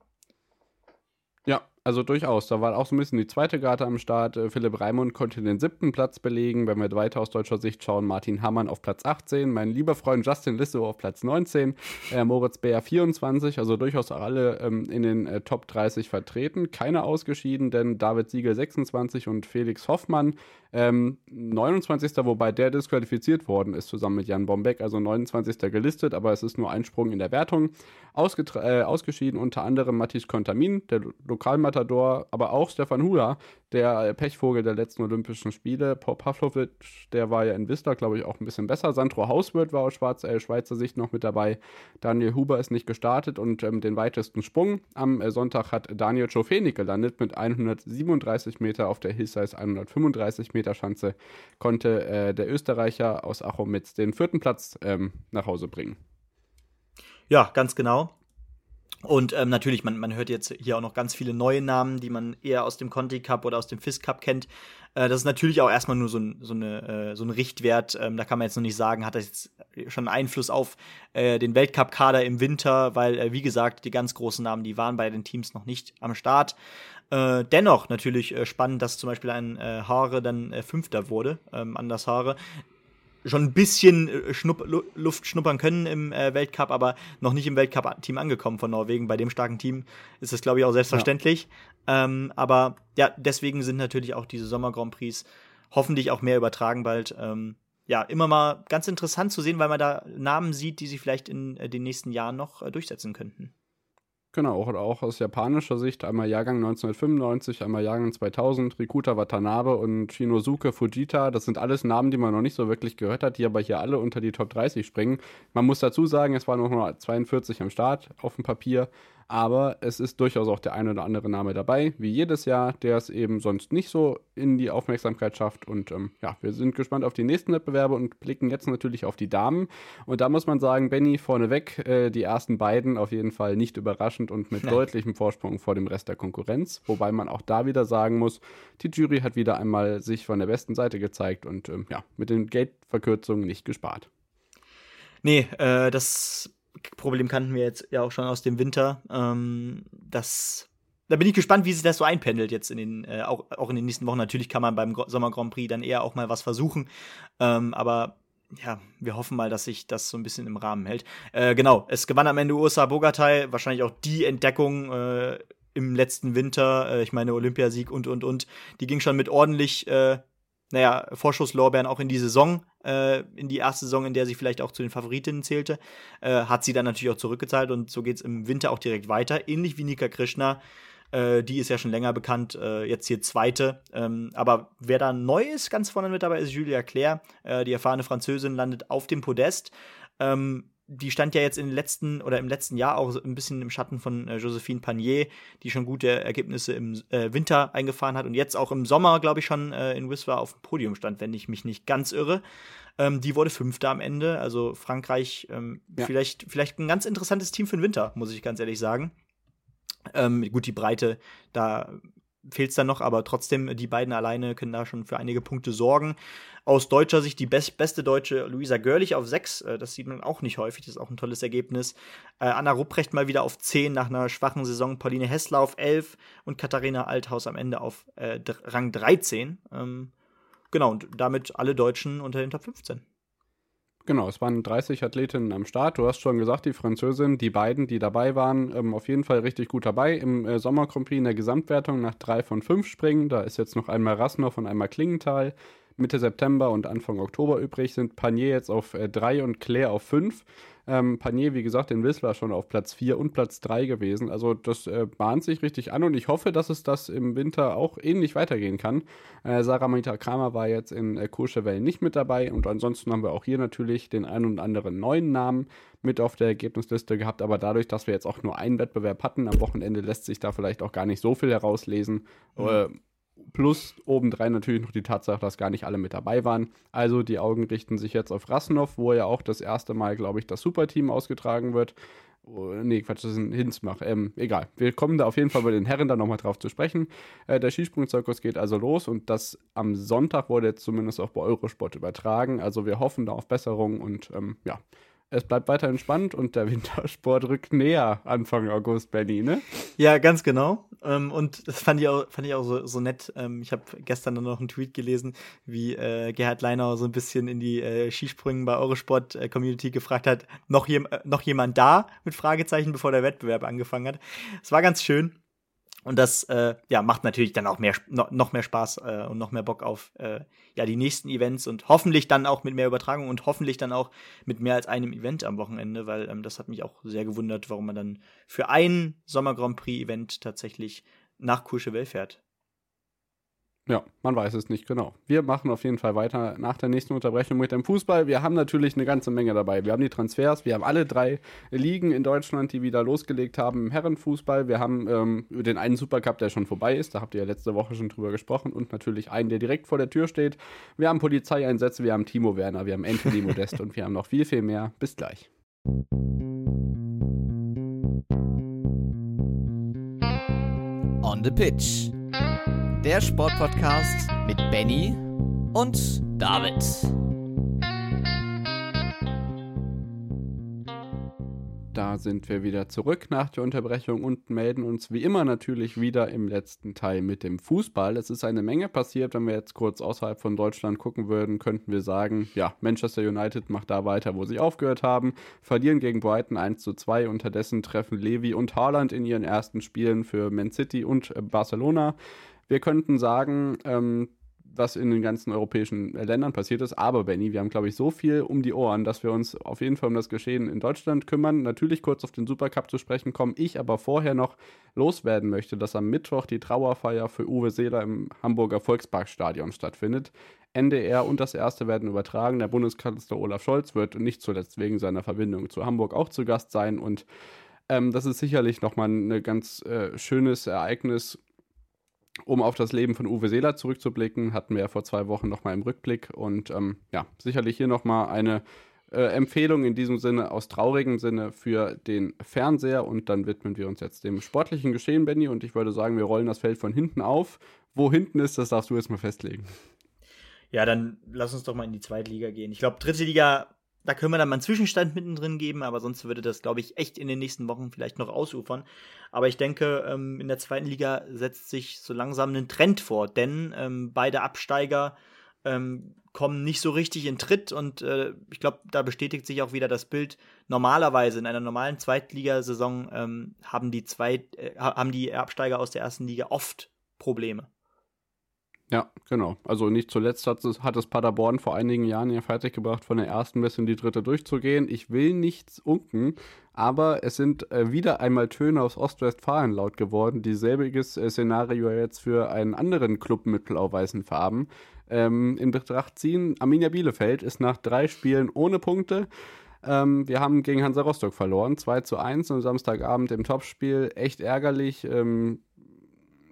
Also durchaus. Da war auch so ein bisschen die zweite Karte am Start. Äh, Philipp Raimund konnte den siebten Platz belegen. Wenn wir weiter aus deutscher Sicht schauen, Martin Hammann auf Platz 18, mein lieber Freund Justin Lissow auf Platz 19, äh, Moritz Bär 24, also durchaus alle ähm, in den äh, Top 30 vertreten. Keiner ausgeschieden, denn David Siegel 26 und Felix Hoffmann ähm, 29. Wobei der disqualifiziert worden ist, zusammen mit Jan Bombeck, also 29. gelistet, aber es ist nur ein Sprung in der Wertung. Ausgetra äh, ausgeschieden unter anderem Matthias Kontamin, der Lokalmatador, aber auch Stefan Hula, der Pechvogel der letzten Olympischen Spiele. Paul Pavlovic, der war ja in Whistler, glaube ich, auch ein bisschen besser. Sandro Hauswirt war aus Schwarz, äh, Schweizer Sicht noch mit dabei. Daniel Huber ist nicht gestartet und ähm, den weitesten Sprung am äh, Sonntag hat Daniel Schofenig gelandet mit 137 Meter auf der Hillsize 135 Meter Schanze. Konnte äh, der Österreicher aus Achomitz den vierten Platz ähm, nach Hause bringen. Ja, ganz genau. Und ähm, natürlich, man, man hört jetzt hier auch noch ganz viele neue Namen, die man eher aus dem Conti Cup oder aus dem FIS Cup kennt. Äh, das ist natürlich auch erstmal nur so ein, so eine, äh, so ein Richtwert. Ähm, da kann man jetzt noch nicht sagen, hat das jetzt schon Einfluss auf äh, den Weltcup-Kader im Winter, weil, äh, wie gesagt, die ganz großen Namen, die waren bei den Teams noch nicht am Start. Äh, dennoch natürlich äh, spannend, dass zum Beispiel ein äh, Haare dann äh, Fünfter wurde, ähm, Anders Haare schon ein bisschen äh, Schnupp Luft schnuppern können im äh, Weltcup, aber noch nicht im Weltcup-Team angekommen von Norwegen. Bei dem starken Team ist das, glaube ich, auch selbstverständlich. Ja. Ähm, aber ja, deswegen sind natürlich auch diese Sommer-Grand Prix hoffentlich auch mehr übertragen bald. Ähm, ja, immer mal ganz interessant zu sehen, weil man da Namen sieht, die sich vielleicht in äh, den nächsten Jahren noch äh, durchsetzen könnten. Genau, auch, auch aus japanischer Sicht einmal Jahrgang 1995, einmal Jahrgang 2000, Rikuta Watanabe und Shinosuke Fujita. Das sind alles Namen, die man noch nicht so wirklich gehört hat, die aber hier alle unter die Top 30 springen. Man muss dazu sagen, es waren noch nur 42 am Start auf dem Papier. Aber es ist durchaus auch der ein oder andere Name dabei, wie jedes Jahr, der es eben sonst nicht so in die Aufmerksamkeit schafft. Und ähm, ja, wir sind gespannt auf die nächsten Wettbewerbe und blicken jetzt natürlich auf die Damen. Und da muss man sagen, Benny vorneweg, äh, die ersten beiden auf jeden Fall nicht überraschend und mit deutlichem Vorsprung vor dem Rest der Konkurrenz. Wobei man auch da wieder sagen muss, die Jury hat wieder einmal sich von der besten Seite gezeigt und ähm, ja, mit den Geldverkürzungen nicht gespart. Nee, äh, das Problem kannten wir jetzt ja auch schon aus dem Winter. Ähm, das da bin ich gespannt, wie sich das so einpendelt jetzt in den, äh, auch, auch in den nächsten Wochen. Natürlich kann man beim Sommer Grand Prix dann eher auch mal was versuchen. Ähm, aber ja, wir hoffen mal, dass sich das so ein bisschen im Rahmen hält. Äh, genau, es gewann am Ende USA Bogatay, wahrscheinlich auch die Entdeckung äh, im letzten Winter. Äh, ich meine, Olympiasieg und, und, und. Die ging schon mit ordentlich äh, naja, Vorschusslorbeeren auch in die Saison, äh, in die erste Saison, in der sie vielleicht auch zu den Favoritinnen zählte, äh, hat sie dann natürlich auch zurückgezahlt und so geht es im Winter auch direkt weiter, ähnlich wie Nika Krishna. Äh, die ist ja schon länger bekannt, äh, jetzt hier zweite. Ähm, aber wer da neu ist, ganz vorne mit dabei, ist Julia Claire. Äh, die erfahrene Französin landet auf dem Podest. Ähm, die stand ja jetzt in den letzten oder im letzten Jahr auch ein bisschen im Schatten von äh, Josephine Panier, die schon gute Ergebnisse im äh, Winter eingefahren hat und jetzt auch im Sommer, glaube ich, schon äh, in Whistler auf dem Podium stand, wenn ich mich nicht ganz irre. Ähm, die wurde Fünfte am Ende. Also Frankreich, ähm, ja. vielleicht, vielleicht ein ganz interessantes Team für den Winter, muss ich ganz ehrlich sagen. Ähm, gut, die Breite, da fehlt es dann noch, aber trotzdem, die beiden alleine können da schon für einige Punkte sorgen. Aus deutscher Sicht die best beste Deutsche Luisa Görlich auf 6, äh, das sieht man auch nicht häufig, das ist auch ein tolles Ergebnis. Äh, Anna Rupprecht mal wieder auf 10 nach einer schwachen Saison, Pauline Hessler auf 11 und Katharina Althaus am Ende auf äh, Rang 13. Ähm, genau, und damit alle Deutschen unter den Top 15. Genau, es waren 30 Athletinnen am Start. Du hast schon gesagt, die Französin, die beiden, die dabei waren, ähm, auf jeden Fall richtig gut dabei. Im äh, Sommer in der Gesamtwertung nach drei von fünf Springen. Da ist jetzt noch einmal Rasnov und einmal Klingenthal. Mitte September und Anfang Oktober übrig sind Panier jetzt auf 3 äh, und Claire auf 5. Ähm, Panier, wie gesagt, in Whistler schon auf Platz 4 und Platz 3 gewesen. Also das äh, bahnt sich richtig an und ich hoffe, dass es das im Winter auch ähnlich weitergehen kann. Äh, Sarah Mita Kramer war jetzt in äh, Courchevel nicht mit dabei und ansonsten haben wir auch hier natürlich den einen und anderen neuen Namen mit auf der Ergebnisliste gehabt, aber dadurch, dass wir jetzt auch nur einen Wettbewerb hatten, am Wochenende lässt sich da vielleicht auch gar nicht so viel herauslesen. Mhm. Plus obendrein natürlich noch die Tatsache, dass gar nicht alle mit dabei waren. Also die Augen richten sich jetzt auf Rasnov, wo ja auch das erste Mal, glaube ich, das Superteam ausgetragen wird. Oh, nee, Quatsch, das ist ein Hinsmach. Ähm, egal. Wir kommen da auf jeden Fall bei den Herren dann nochmal drauf zu sprechen. Äh, der Skisprungzirkus geht also los und das am Sonntag wurde jetzt zumindest auch bei Eurosport übertragen. Also wir hoffen da auf Besserung und ähm, ja, es bleibt weiterhin spannend und der Wintersport rückt näher Anfang August, Benny, ne? Ja, ganz genau. Ähm, und das fand ich auch, fand ich auch so, so nett. Ähm, ich habe gestern dann noch einen Tweet gelesen, wie äh, Gerhard Leinau so ein bisschen in die äh, Skisprüngen bei Eurosport-Community äh, gefragt hat, noch, jem noch jemand da? Mit Fragezeichen, bevor der Wettbewerb angefangen hat. Es war ganz schön. Und das äh, ja, macht natürlich dann auch mehr, noch mehr Spaß äh, und noch mehr Bock auf äh, ja, die nächsten Events und hoffentlich dann auch mit mehr Übertragung und hoffentlich dann auch mit mehr als einem Event am Wochenende, weil ähm, das hat mich auch sehr gewundert, warum man dann für ein Sommer Grand Prix Event tatsächlich nach Courchevel fährt. Ja, man weiß es nicht genau. Wir machen auf jeden Fall weiter nach der nächsten Unterbrechung mit dem Fußball. Wir haben natürlich eine ganze Menge dabei. Wir haben die Transfers, wir haben alle drei Ligen in Deutschland, die wieder losgelegt haben im Herrenfußball. Wir haben ähm, den einen Supercup, der schon vorbei ist, da habt ihr ja letzte Woche schon drüber gesprochen und natürlich einen, der direkt vor der Tür steht. Wir haben Polizeieinsätze, wir haben Timo Werner, wir haben Anthony Modest und wir haben noch viel, viel mehr. Bis gleich. On the Pitch der Sportpodcast mit Benny und David. Da sind wir wieder zurück nach der Unterbrechung und melden uns wie immer natürlich wieder im letzten Teil mit dem Fußball. Es ist eine Menge passiert. Wenn wir jetzt kurz außerhalb von Deutschland gucken würden, könnten wir sagen, ja, Manchester United macht da weiter, wo sie aufgehört haben, verlieren gegen Brighton 1 zu 2. Unterdessen treffen Levi und Haaland in ihren ersten Spielen für Man City und Barcelona. Wir könnten sagen, ähm, was in den ganzen europäischen Ländern passiert ist. Aber Benny, wir haben, glaube ich, so viel um die Ohren, dass wir uns auf jeden Fall um das Geschehen in Deutschland kümmern. Natürlich kurz auf den Supercup zu sprechen kommen. Ich aber vorher noch loswerden möchte, dass am Mittwoch die Trauerfeier für Uwe Seeler im Hamburger Volksparkstadion stattfindet. NDR und das erste werden übertragen. Der Bundeskanzler Olaf Scholz wird nicht zuletzt wegen seiner Verbindung zu Hamburg auch zu Gast sein. Und ähm, das ist sicherlich nochmal ein ganz äh, schönes Ereignis um auf das Leben von Uwe Seeler zurückzublicken, hatten wir ja vor zwei Wochen nochmal im Rückblick. Und ähm, ja, sicherlich hier nochmal eine äh, Empfehlung in diesem Sinne, aus traurigem Sinne für den Fernseher. Und dann widmen wir uns jetzt dem sportlichen Geschehen, Benny. Und ich würde sagen, wir rollen das Feld von hinten auf. Wo hinten ist, das darfst du jetzt mal festlegen. Ja, dann lass uns doch mal in die zweite Liga gehen. Ich glaube, dritte Liga da können wir dann mal einen Zwischenstand mittendrin geben, aber sonst würde das, glaube ich, echt in den nächsten Wochen vielleicht noch ausufern. Aber ich denke, ähm, in der zweiten Liga setzt sich so langsam ein Trend vor, denn ähm, beide Absteiger ähm, kommen nicht so richtig in Tritt und äh, ich glaube, da bestätigt sich auch wieder das Bild. Normalerweise in einer normalen Zweitligasaison ähm, haben die Zweit, äh, haben die Absteiger aus der ersten Liga oft Probleme. Ja, genau. Also nicht zuletzt hat es, hat es Paderborn vor einigen Jahren ja fertiggebracht, von der ersten bis in die dritte durchzugehen. Ich will nichts unken, aber es sind äh, wieder einmal Töne aus Ostwestfalen laut geworden, die selbiges äh, Szenario jetzt für einen anderen Club mit blau-weißen Farben ähm, in Betracht ziehen. Arminia Bielefeld ist nach drei Spielen ohne Punkte. Ähm, wir haben gegen Hansa Rostock verloren, 2 zu 1 am Samstagabend im Topspiel. Echt ärgerlich. Ähm,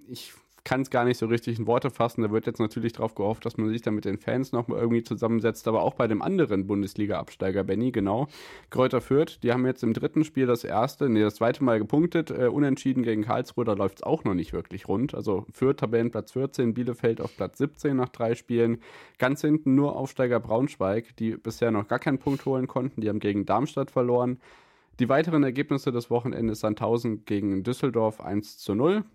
ich kann es gar nicht so richtig in Worte fassen. Da wird jetzt natürlich darauf gehofft, dass man sich dann mit den Fans nochmal irgendwie zusammensetzt. Aber auch bei dem anderen Bundesliga-Absteiger, Benny, genau. Kräuter Fürth, die haben jetzt im dritten Spiel das erste, nee, das zweite Mal gepunktet. Äh, unentschieden gegen Karlsruhe, da läuft es auch noch nicht wirklich rund. Also Fürth Tabellenplatz 14, Bielefeld auf Platz 17 nach drei Spielen. Ganz hinten nur Aufsteiger Braunschweig, die bisher noch gar keinen Punkt holen konnten. Die haben gegen Darmstadt verloren. Die weiteren Ergebnisse des Wochenendes Sandhausen gegen Düsseldorf 1 zu 0.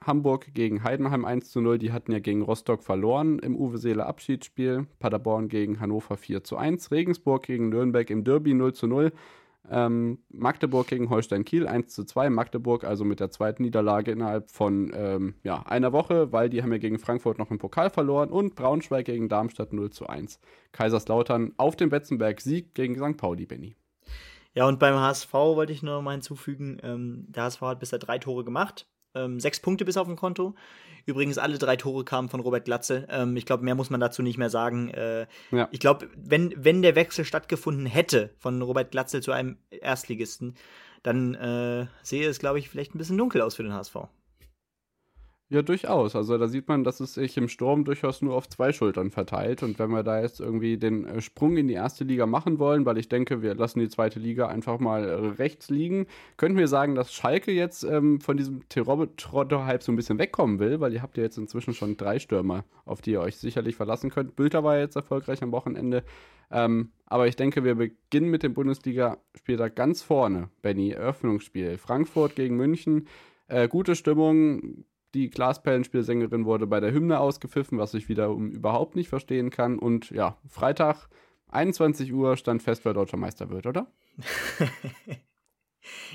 Hamburg gegen Heidenheim 1 zu 0. Die hatten ja gegen Rostock verloren im Uwe Seele Abschiedsspiel. Paderborn gegen Hannover 4 zu 1. Regensburg gegen Nürnberg im Derby 0 zu 0. Ähm, Magdeburg gegen Holstein Kiel 1 zu 2. Magdeburg also mit der zweiten Niederlage innerhalb von ähm, ja, einer Woche, weil die haben ja gegen Frankfurt noch im Pokal verloren. Und Braunschweig gegen Darmstadt 0 zu 1. Kaiserslautern auf dem Betzenberg Sieg gegen St. Pauli, Benny. Ja, und beim HSV wollte ich nur mal hinzufügen, ähm, der HSV hat bisher drei Tore gemacht ähm, sechs Punkte bis auf dem Konto. Übrigens, alle drei Tore kamen von Robert Glatze. Ähm, ich glaube, mehr muss man dazu nicht mehr sagen. Äh, ja. Ich glaube, wenn, wenn der Wechsel stattgefunden hätte von Robert Glatze zu einem Erstligisten, dann äh, sehe es, glaube ich, vielleicht ein bisschen dunkel aus für den HSV. Ja, durchaus. Also da sieht man, dass es sich im Sturm durchaus nur auf zwei Schultern verteilt. Und wenn wir da jetzt irgendwie den äh, Sprung in die erste Liga machen wollen, weil ich denke, wir lassen die zweite Liga einfach mal äh, rechts liegen, könnten wir sagen, dass Schalke jetzt ähm, von diesem Terodde-Hype so ein bisschen wegkommen will, weil ihr habt ja jetzt inzwischen schon drei Stürmer, auf die ihr euch sicherlich verlassen könnt. Bülter war jetzt erfolgreich am Wochenende. Ähm, aber ich denke, wir beginnen mit dem Bundesligaspiel da ganz vorne. Benny, Eröffnungsspiel. Frankfurt gegen München. Äh, gute Stimmung, die Glasperlenspielsängerin wurde bei der Hymne ausgepfiffen, was ich wiederum überhaupt nicht verstehen kann. Und ja, Freitag, 21 Uhr, stand fest, wer deutscher Meister wird, oder?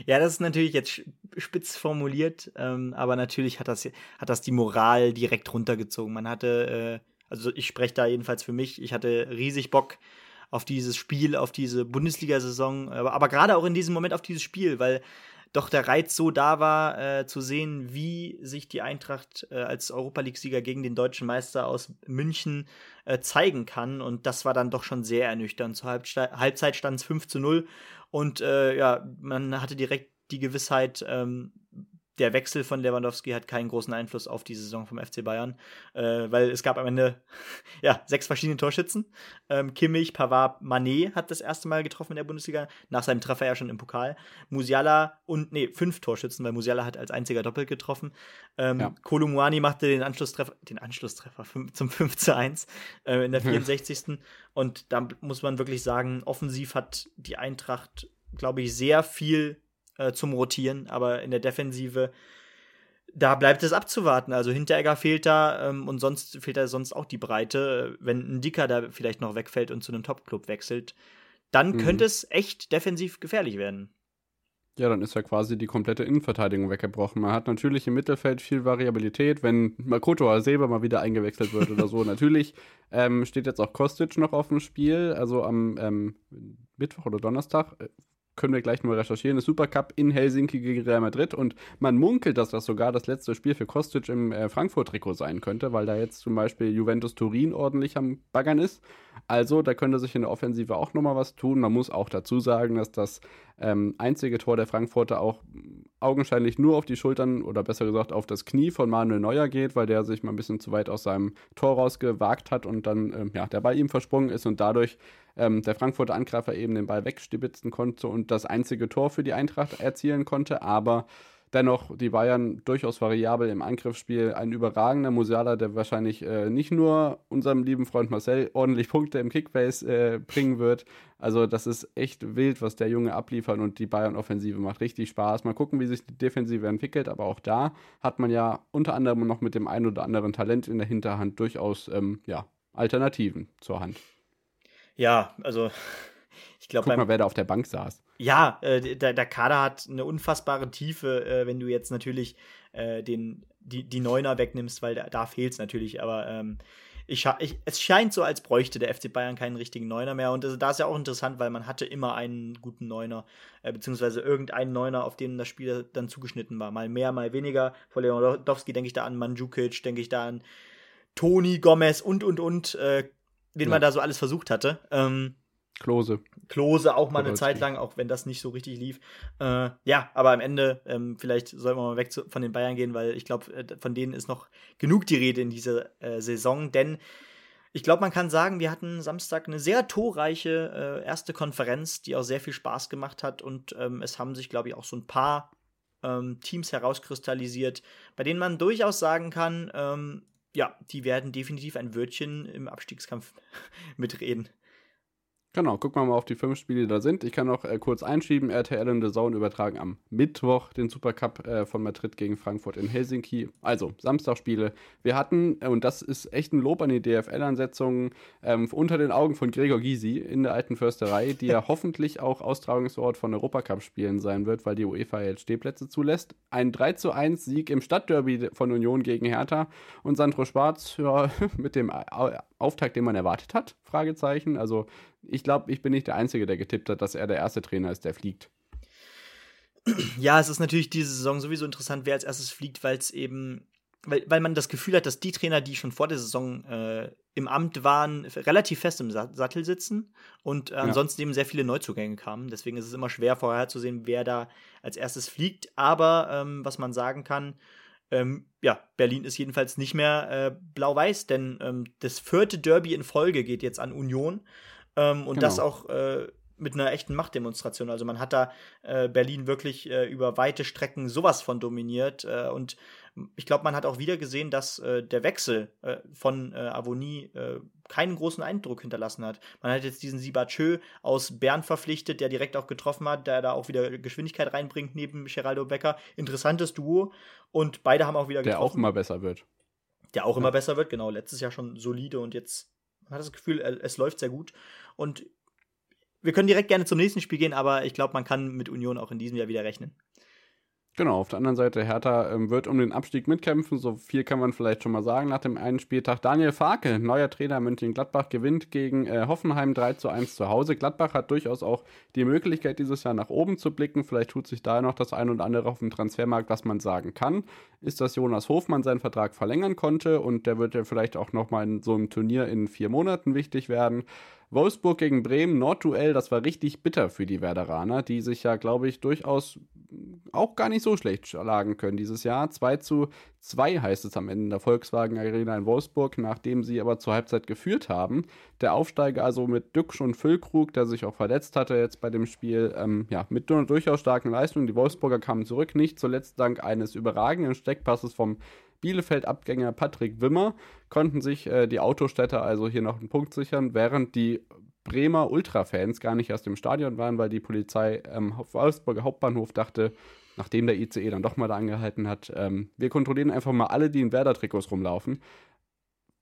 ja, das ist natürlich jetzt spitz formuliert, ähm, aber natürlich hat das, hat das die Moral direkt runtergezogen. Man hatte, äh, also ich spreche da jedenfalls für mich, ich hatte riesig Bock auf dieses Spiel, auf diese Bundesliga-Saison, aber, aber gerade auch in diesem Moment auf dieses Spiel, weil doch der Reiz so da war, äh, zu sehen, wie sich die Eintracht äh, als Europa League-Sieger gegen den deutschen Meister aus München äh, zeigen kann. Und das war dann doch schon sehr ernüchternd. Zur Halbste Halbzeit stand es 5 zu 0 und äh, ja, man hatte direkt die Gewissheit, ähm, der Wechsel von Lewandowski hat keinen großen Einfluss auf die Saison vom FC Bayern, äh, weil es gab am Ende ja sechs verschiedene Torschützen. Ähm, Kimmich, Pavard, Manet hat das erste Mal getroffen in der Bundesliga, nach seinem Treffer ja schon im Pokal. Musiala und, nee, fünf Torschützen, weil Musiala hat als einziger doppelt getroffen. Ähm, ja. Kolumwani machte den Anschlusstreffer, den Anschlusstreffer zum 5 zu 1 äh, in der 64. und da muss man wirklich sagen, offensiv hat die Eintracht, glaube ich, sehr viel äh, zum Rotieren, aber in der Defensive, da bleibt es abzuwarten. Also Hinteregger fehlt da ähm, und sonst fehlt da sonst auch die Breite. Wenn ein Dicker da vielleicht noch wegfällt und zu einem Top-Club wechselt, dann mhm. könnte es echt defensiv gefährlich werden. Ja, dann ist ja quasi die komplette Innenverteidigung weggebrochen. Man hat natürlich im Mittelfeld viel Variabilität, wenn Makoto Aseba mal wieder eingewechselt wird oder so. natürlich ähm, steht jetzt auch Kostic noch auf dem Spiel, also am ähm, Mittwoch oder Donnerstag können wir gleich mal recherchieren, ist Supercup in Helsinki gegen Real Madrid und man munkelt, dass das sogar das letzte Spiel für Kostic im äh, Frankfurt-Trikot sein könnte, weil da jetzt zum Beispiel Juventus Turin ordentlich am Baggern ist. Also da könnte sich in der Offensive auch nochmal was tun. Man muss auch dazu sagen, dass das ähm, einzige Tor der Frankfurter auch augenscheinlich nur auf die Schultern oder besser gesagt auf das Knie von Manuel Neuer geht, weil der sich mal ein bisschen zu weit aus seinem Tor rausgewagt hat und dann ähm, ja, der Ball ihm versprungen ist und dadurch ähm, der Frankfurter Angreifer eben den Ball wegstibitzen konnte und das einzige Tor für die Eintracht erzielen konnte. Aber dennoch die Bayern durchaus variabel im Angriffsspiel. Ein überragender Musiala, der wahrscheinlich äh, nicht nur unserem lieben Freund Marcel ordentlich Punkte im Kickbase äh, bringen wird. Also das ist echt wild, was der Junge abliefert und die Bayern-Offensive macht richtig Spaß. Mal gucken, wie sich die Defensive entwickelt, aber auch da hat man ja unter anderem noch mit dem ein oder anderen Talent in der Hinterhand durchaus ähm, ja, Alternativen zur Hand. Ja, also ich glaube. Guck mal, wer da auf der Bank saß. Ja, äh, der, der Kader hat eine unfassbare Tiefe, äh, wenn du jetzt natürlich äh, den, die, die Neuner wegnimmst, weil da, da fehlt es natürlich, aber ähm, ich, ich, es scheint so, als bräuchte der FC Bayern keinen richtigen Neuner mehr. Und da ist ja auch interessant, weil man hatte immer einen guten Neuner, äh, beziehungsweise irgendeinen Neuner, auf den das Spiel dann zugeschnitten war. Mal mehr, mal weniger. Vor Lewandowski denke ich da an Mandzukic, denke ich da an Toni, Gomez und, und, und. Äh, wen ja. man da so alles versucht hatte. Ähm, Klose. Klose auch mal eine Zeit lang, auch wenn das nicht so richtig lief. Äh, ja, aber am Ende, ähm, vielleicht sollten wir mal weg zu, von den Bayern gehen, weil ich glaube, äh, von denen ist noch genug die Rede in dieser äh, Saison, denn ich glaube, man kann sagen, wir hatten Samstag eine sehr torreiche äh, erste Konferenz, die auch sehr viel Spaß gemacht hat und ähm, es haben sich, glaube ich, auch so ein paar ähm, Teams herauskristallisiert, bei denen man durchaus sagen kann, ähm, ja, die werden definitiv ein Wörtchen im Abstiegskampf mitreden. Genau, gucken wir mal auf die fünf Spiele, die da sind. Ich kann noch äh, kurz einschieben, RTL und The Zone übertragen am Mittwoch den Supercup äh, von Madrid gegen Frankfurt in Helsinki. Also, Samstagspiele. Wir hatten, äh, und das ist echt ein Lob an die DFL-Ansetzungen, ähm, unter den Augen von Gregor Gysi in der alten Försterei, die ja hoffentlich auch Austragungsort von Europacup-Spielen sein wird, weil die UEFA jetzt Stehplätze zulässt. Ein 3 zu 1 Sieg im Stadtderby von Union gegen Hertha und Sandro Schwarz ja, mit dem Auftakt, den man erwartet hat? Fragezeichen. Also ich glaube, ich bin nicht der Einzige, der getippt hat, dass er der erste Trainer ist, der fliegt. Ja, es ist natürlich diese Saison sowieso interessant, wer als erstes fliegt, weil es eben, weil, weil man das Gefühl hat, dass die Trainer, die schon vor der Saison äh, im Amt waren, relativ fest im Sattel sitzen und äh, ja. ansonsten eben sehr viele Neuzugänge kamen. Deswegen ist es immer schwer vorherzusehen, wer da als erstes fliegt. Aber ähm, was man sagen kann, ähm, ja, Berlin ist jedenfalls nicht mehr äh, blau-weiß, denn ähm, das vierte Derby in Folge geht jetzt an Union. Ähm, und genau. das auch äh, mit einer echten Machtdemonstration. Also man hat da äh, Berlin wirklich äh, über weite Strecken sowas von dominiert. Äh, und ich glaube, man hat auch wieder gesehen, dass äh, der Wechsel äh, von Avonie keinen großen Eindruck hinterlassen hat. Man hat jetzt diesen Sibachö aus Bern verpflichtet, der direkt auch getroffen hat, der da auch wieder Geschwindigkeit reinbringt neben Geraldo Becker. Interessantes Duo. Und beide haben auch wieder getroffen. Der auch immer besser wird. Der auch ja. immer besser wird, genau. Letztes Jahr schon solide und jetzt man hat das Gefühl, es läuft sehr gut. Und wir können direkt gerne zum nächsten Spiel gehen, aber ich glaube, man kann mit Union auch in diesem Jahr wieder rechnen. Genau, auf der anderen Seite, Hertha ähm, wird um den Abstieg mitkämpfen. So viel kann man vielleicht schon mal sagen nach dem einen Spieltag. Daniel Farke, neuer Trainer München-Gladbach, gewinnt gegen äh, Hoffenheim 3 zu 1 zu Hause. Gladbach hat durchaus auch die Möglichkeit, dieses Jahr nach oben zu blicken. Vielleicht tut sich da noch das ein oder andere auf dem Transfermarkt, was man sagen kann. Ist, dass Jonas Hofmann seinen Vertrag verlängern konnte und der wird ja vielleicht auch nochmal in so einem Turnier in vier Monaten wichtig werden. Wolfsburg gegen Bremen, Nordduell, das war richtig bitter für die Werderaner, die sich ja, glaube ich, durchaus auch gar nicht so schlecht schlagen können dieses Jahr. 2 zu 2 heißt es am Ende in der Volkswagen Arena in Wolfsburg, nachdem sie aber zur Halbzeit geführt haben. Der Aufsteiger also mit Dücksch und Füllkrug, der sich auch verletzt hatte jetzt bei dem Spiel, ähm, ja, mit durchaus starken Leistung. Die Wolfsburger kamen zurück, nicht zuletzt dank eines überragenden Steckpasses vom Bielefeld-Abgänger Patrick Wimmer konnten sich äh, die Autostädter also hier noch einen Punkt sichern, während die Bremer Ultrafans gar nicht erst im Stadion waren, weil die Polizei am ähm, Wolfsburger Hauptbahnhof dachte, nachdem der ICE dann doch mal da angehalten hat, ähm, wir kontrollieren einfach mal alle, die in Werder-Trikots rumlaufen.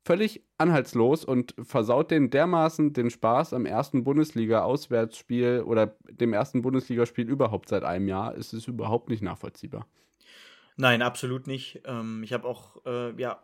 Völlig anhaltslos und versaut den dermaßen den Spaß am ersten Bundesliga-Auswärtsspiel oder dem ersten Bundesligaspiel überhaupt seit einem Jahr. Es ist überhaupt nicht nachvollziehbar. Nein, absolut nicht. Ähm, ich habe auch äh, ja,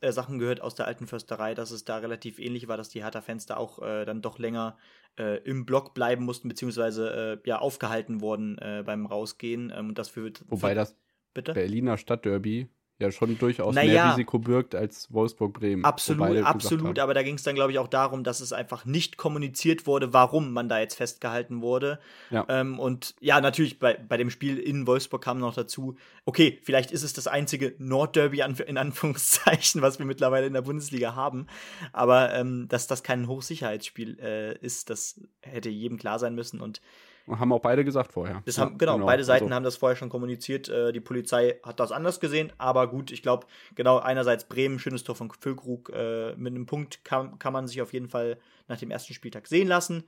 äh, Sachen gehört aus der alten Försterei, dass es da relativ ähnlich war, dass die Hertha-Fans da auch äh, dann doch länger äh, im Block bleiben mussten, beziehungsweise äh, ja aufgehalten wurden äh, beim Rausgehen. Ähm, das für, Wobei das Bitte? Berliner Stadtderby ja schon durchaus naja, mehr Risiko birgt als Wolfsburg-Bremen. Absolut, absolut. Aber da ging es dann, glaube ich, auch darum, dass es einfach nicht kommuniziert wurde, warum man da jetzt festgehalten wurde. Ja. Ähm, und ja, natürlich, bei, bei dem Spiel in Wolfsburg kam noch dazu, okay, vielleicht ist es das einzige Nordderby an, in Anführungszeichen, was wir mittlerweile in der Bundesliga haben. Aber ähm, dass das kein Hochsicherheitsspiel äh, ist, das hätte jedem klar sein müssen. Und haben auch beide gesagt vorher. Das haben, genau, genau, beide Seiten also. haben das vorher schon kommuniziert. Äh, die Polizei hat das anders gesehen, aber gut, ich glaube, genau, einerseits Bremen, schönes Tor von Füllkrug, äh, mit einem Punkt kann, kann man sich auf jeden Fall nach dem ersten Spieltag sehen lassen.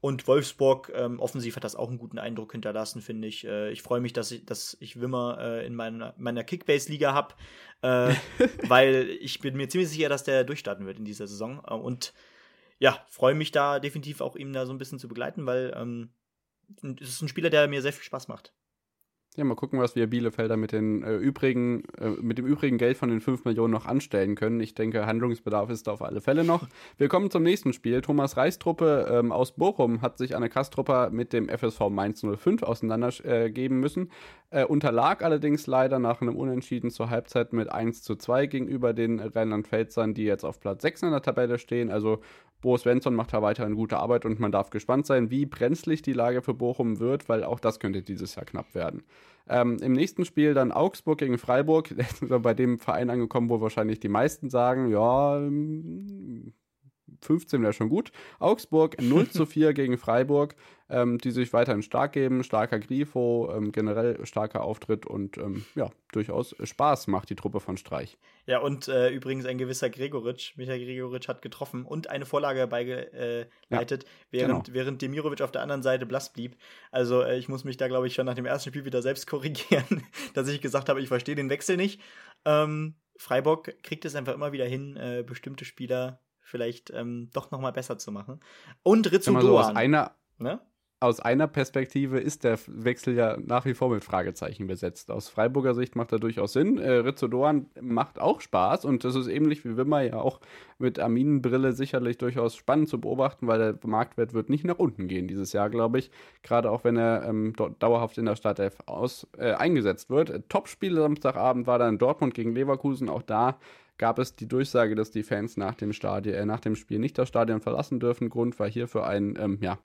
Und Wolfsburg, ähm, offensiv hat das auch einen guten Eindruck hinterlassen, finde ich. Äh, ich freue mich, dass ich, dass ich Wimmer äh, in meiner, meiner Kickbase-Liga habe, äh, weil ich bin mir ziemlich sicher, dass der durchstarten wird in dieser Saison. Äh, und ja, freue mich da definitiv auch, ihm da so ein bisschen zu begleiten, weil ähm, es ist ein Spieler, der mir sehr viel Spaß macht. Ja, mal gucken, was wir Bielefelder mit, den, äh, übrigen, äh, mit dem übrigen Geld von den 5 Millionen noch anstellen können. Ich denke, Handlungsbedarf ist da auf alle Fälle noch. Wir kommen zum nächsten Spiel. Thomas Reistruppe ähm, aus Bochum hat sich Anne Kastrupper mit dem FSV Mainz 05 auseinandergeben äh, müssen. Unterlag allerdings leider nach einem Unentschieden zur Halbzeit mit 1 zu 2 gegenüber den Rheinland-Pfälzern, die jetzt auf Platz 6 in der Tabelle stehen. Also Bo Svensson macht da weiterhin gute Arbeit und man darf gespannt sein, wie brenzlig die Lage für Bochum wird, weil auch das könnte dieses Jahr knapp werden. Ähm, Im nächsten Spiel dann Augsburg gegen Freiburg, bei dem Verein angekommen, wo wahrscheinlich die meisten sagen, ja, 15 wäre schon gut. Augsburg 0 zu 4 gegen Freiburg, ähm, die sich weiterhin stark geben. Starker Grifo, ähm, generell starker Auftritt und ähm, ja, durchaus Spaß macht die Truppe von Streich. Ja, und äh, übrigens ein gewisser Gregoritsch, Michael Gregoritsch hat getroffen und eine Vorlage beigeleitet, ja, während, genau. während Demirovic auf der anderen Seite blass blieb. Also äh, ich muss mich da, glaube ich, schon nach dem ersten Spiel wieder selbst korrigieren, dass ich gesagt habe, ich verstehe den Wechsel nicht. Ähm, Freiburg kriegt es einfach immer wieder hin, äh, bestimmte Spieler vielleicht ähm, doch noch mal besser zu machen. Und Rizzo so, aus einer, ne? aus einer Perspektive ist der Wechsel ja nach wie vor mit Fragezeichen besetzt. Aus Freiburger Sicht macht er durchaus Sinn. Äh, Rizzo Doan macht auch Spaß und das ist ähnlich wie Wimmer ja auch mit Aminenbrille sicherlich durchaus spannend zu beobachten, weil der Marktwert wird nicht nach unten gehen dieses Jahr, glaube ich. Gerade auch wenn er ähm, dauerhaft in der Startelf aus, äh, eingesetzt wird. Topspiel Samstagabend war dann Dortmund gegen Leverkusen. Auch da gab es die Durchsage, dass die Fans nach dem, Stadion, äh, nach dem Spiel nicht das Stadion verlassen dürfen. Grund war hierfür ein ähm, ja,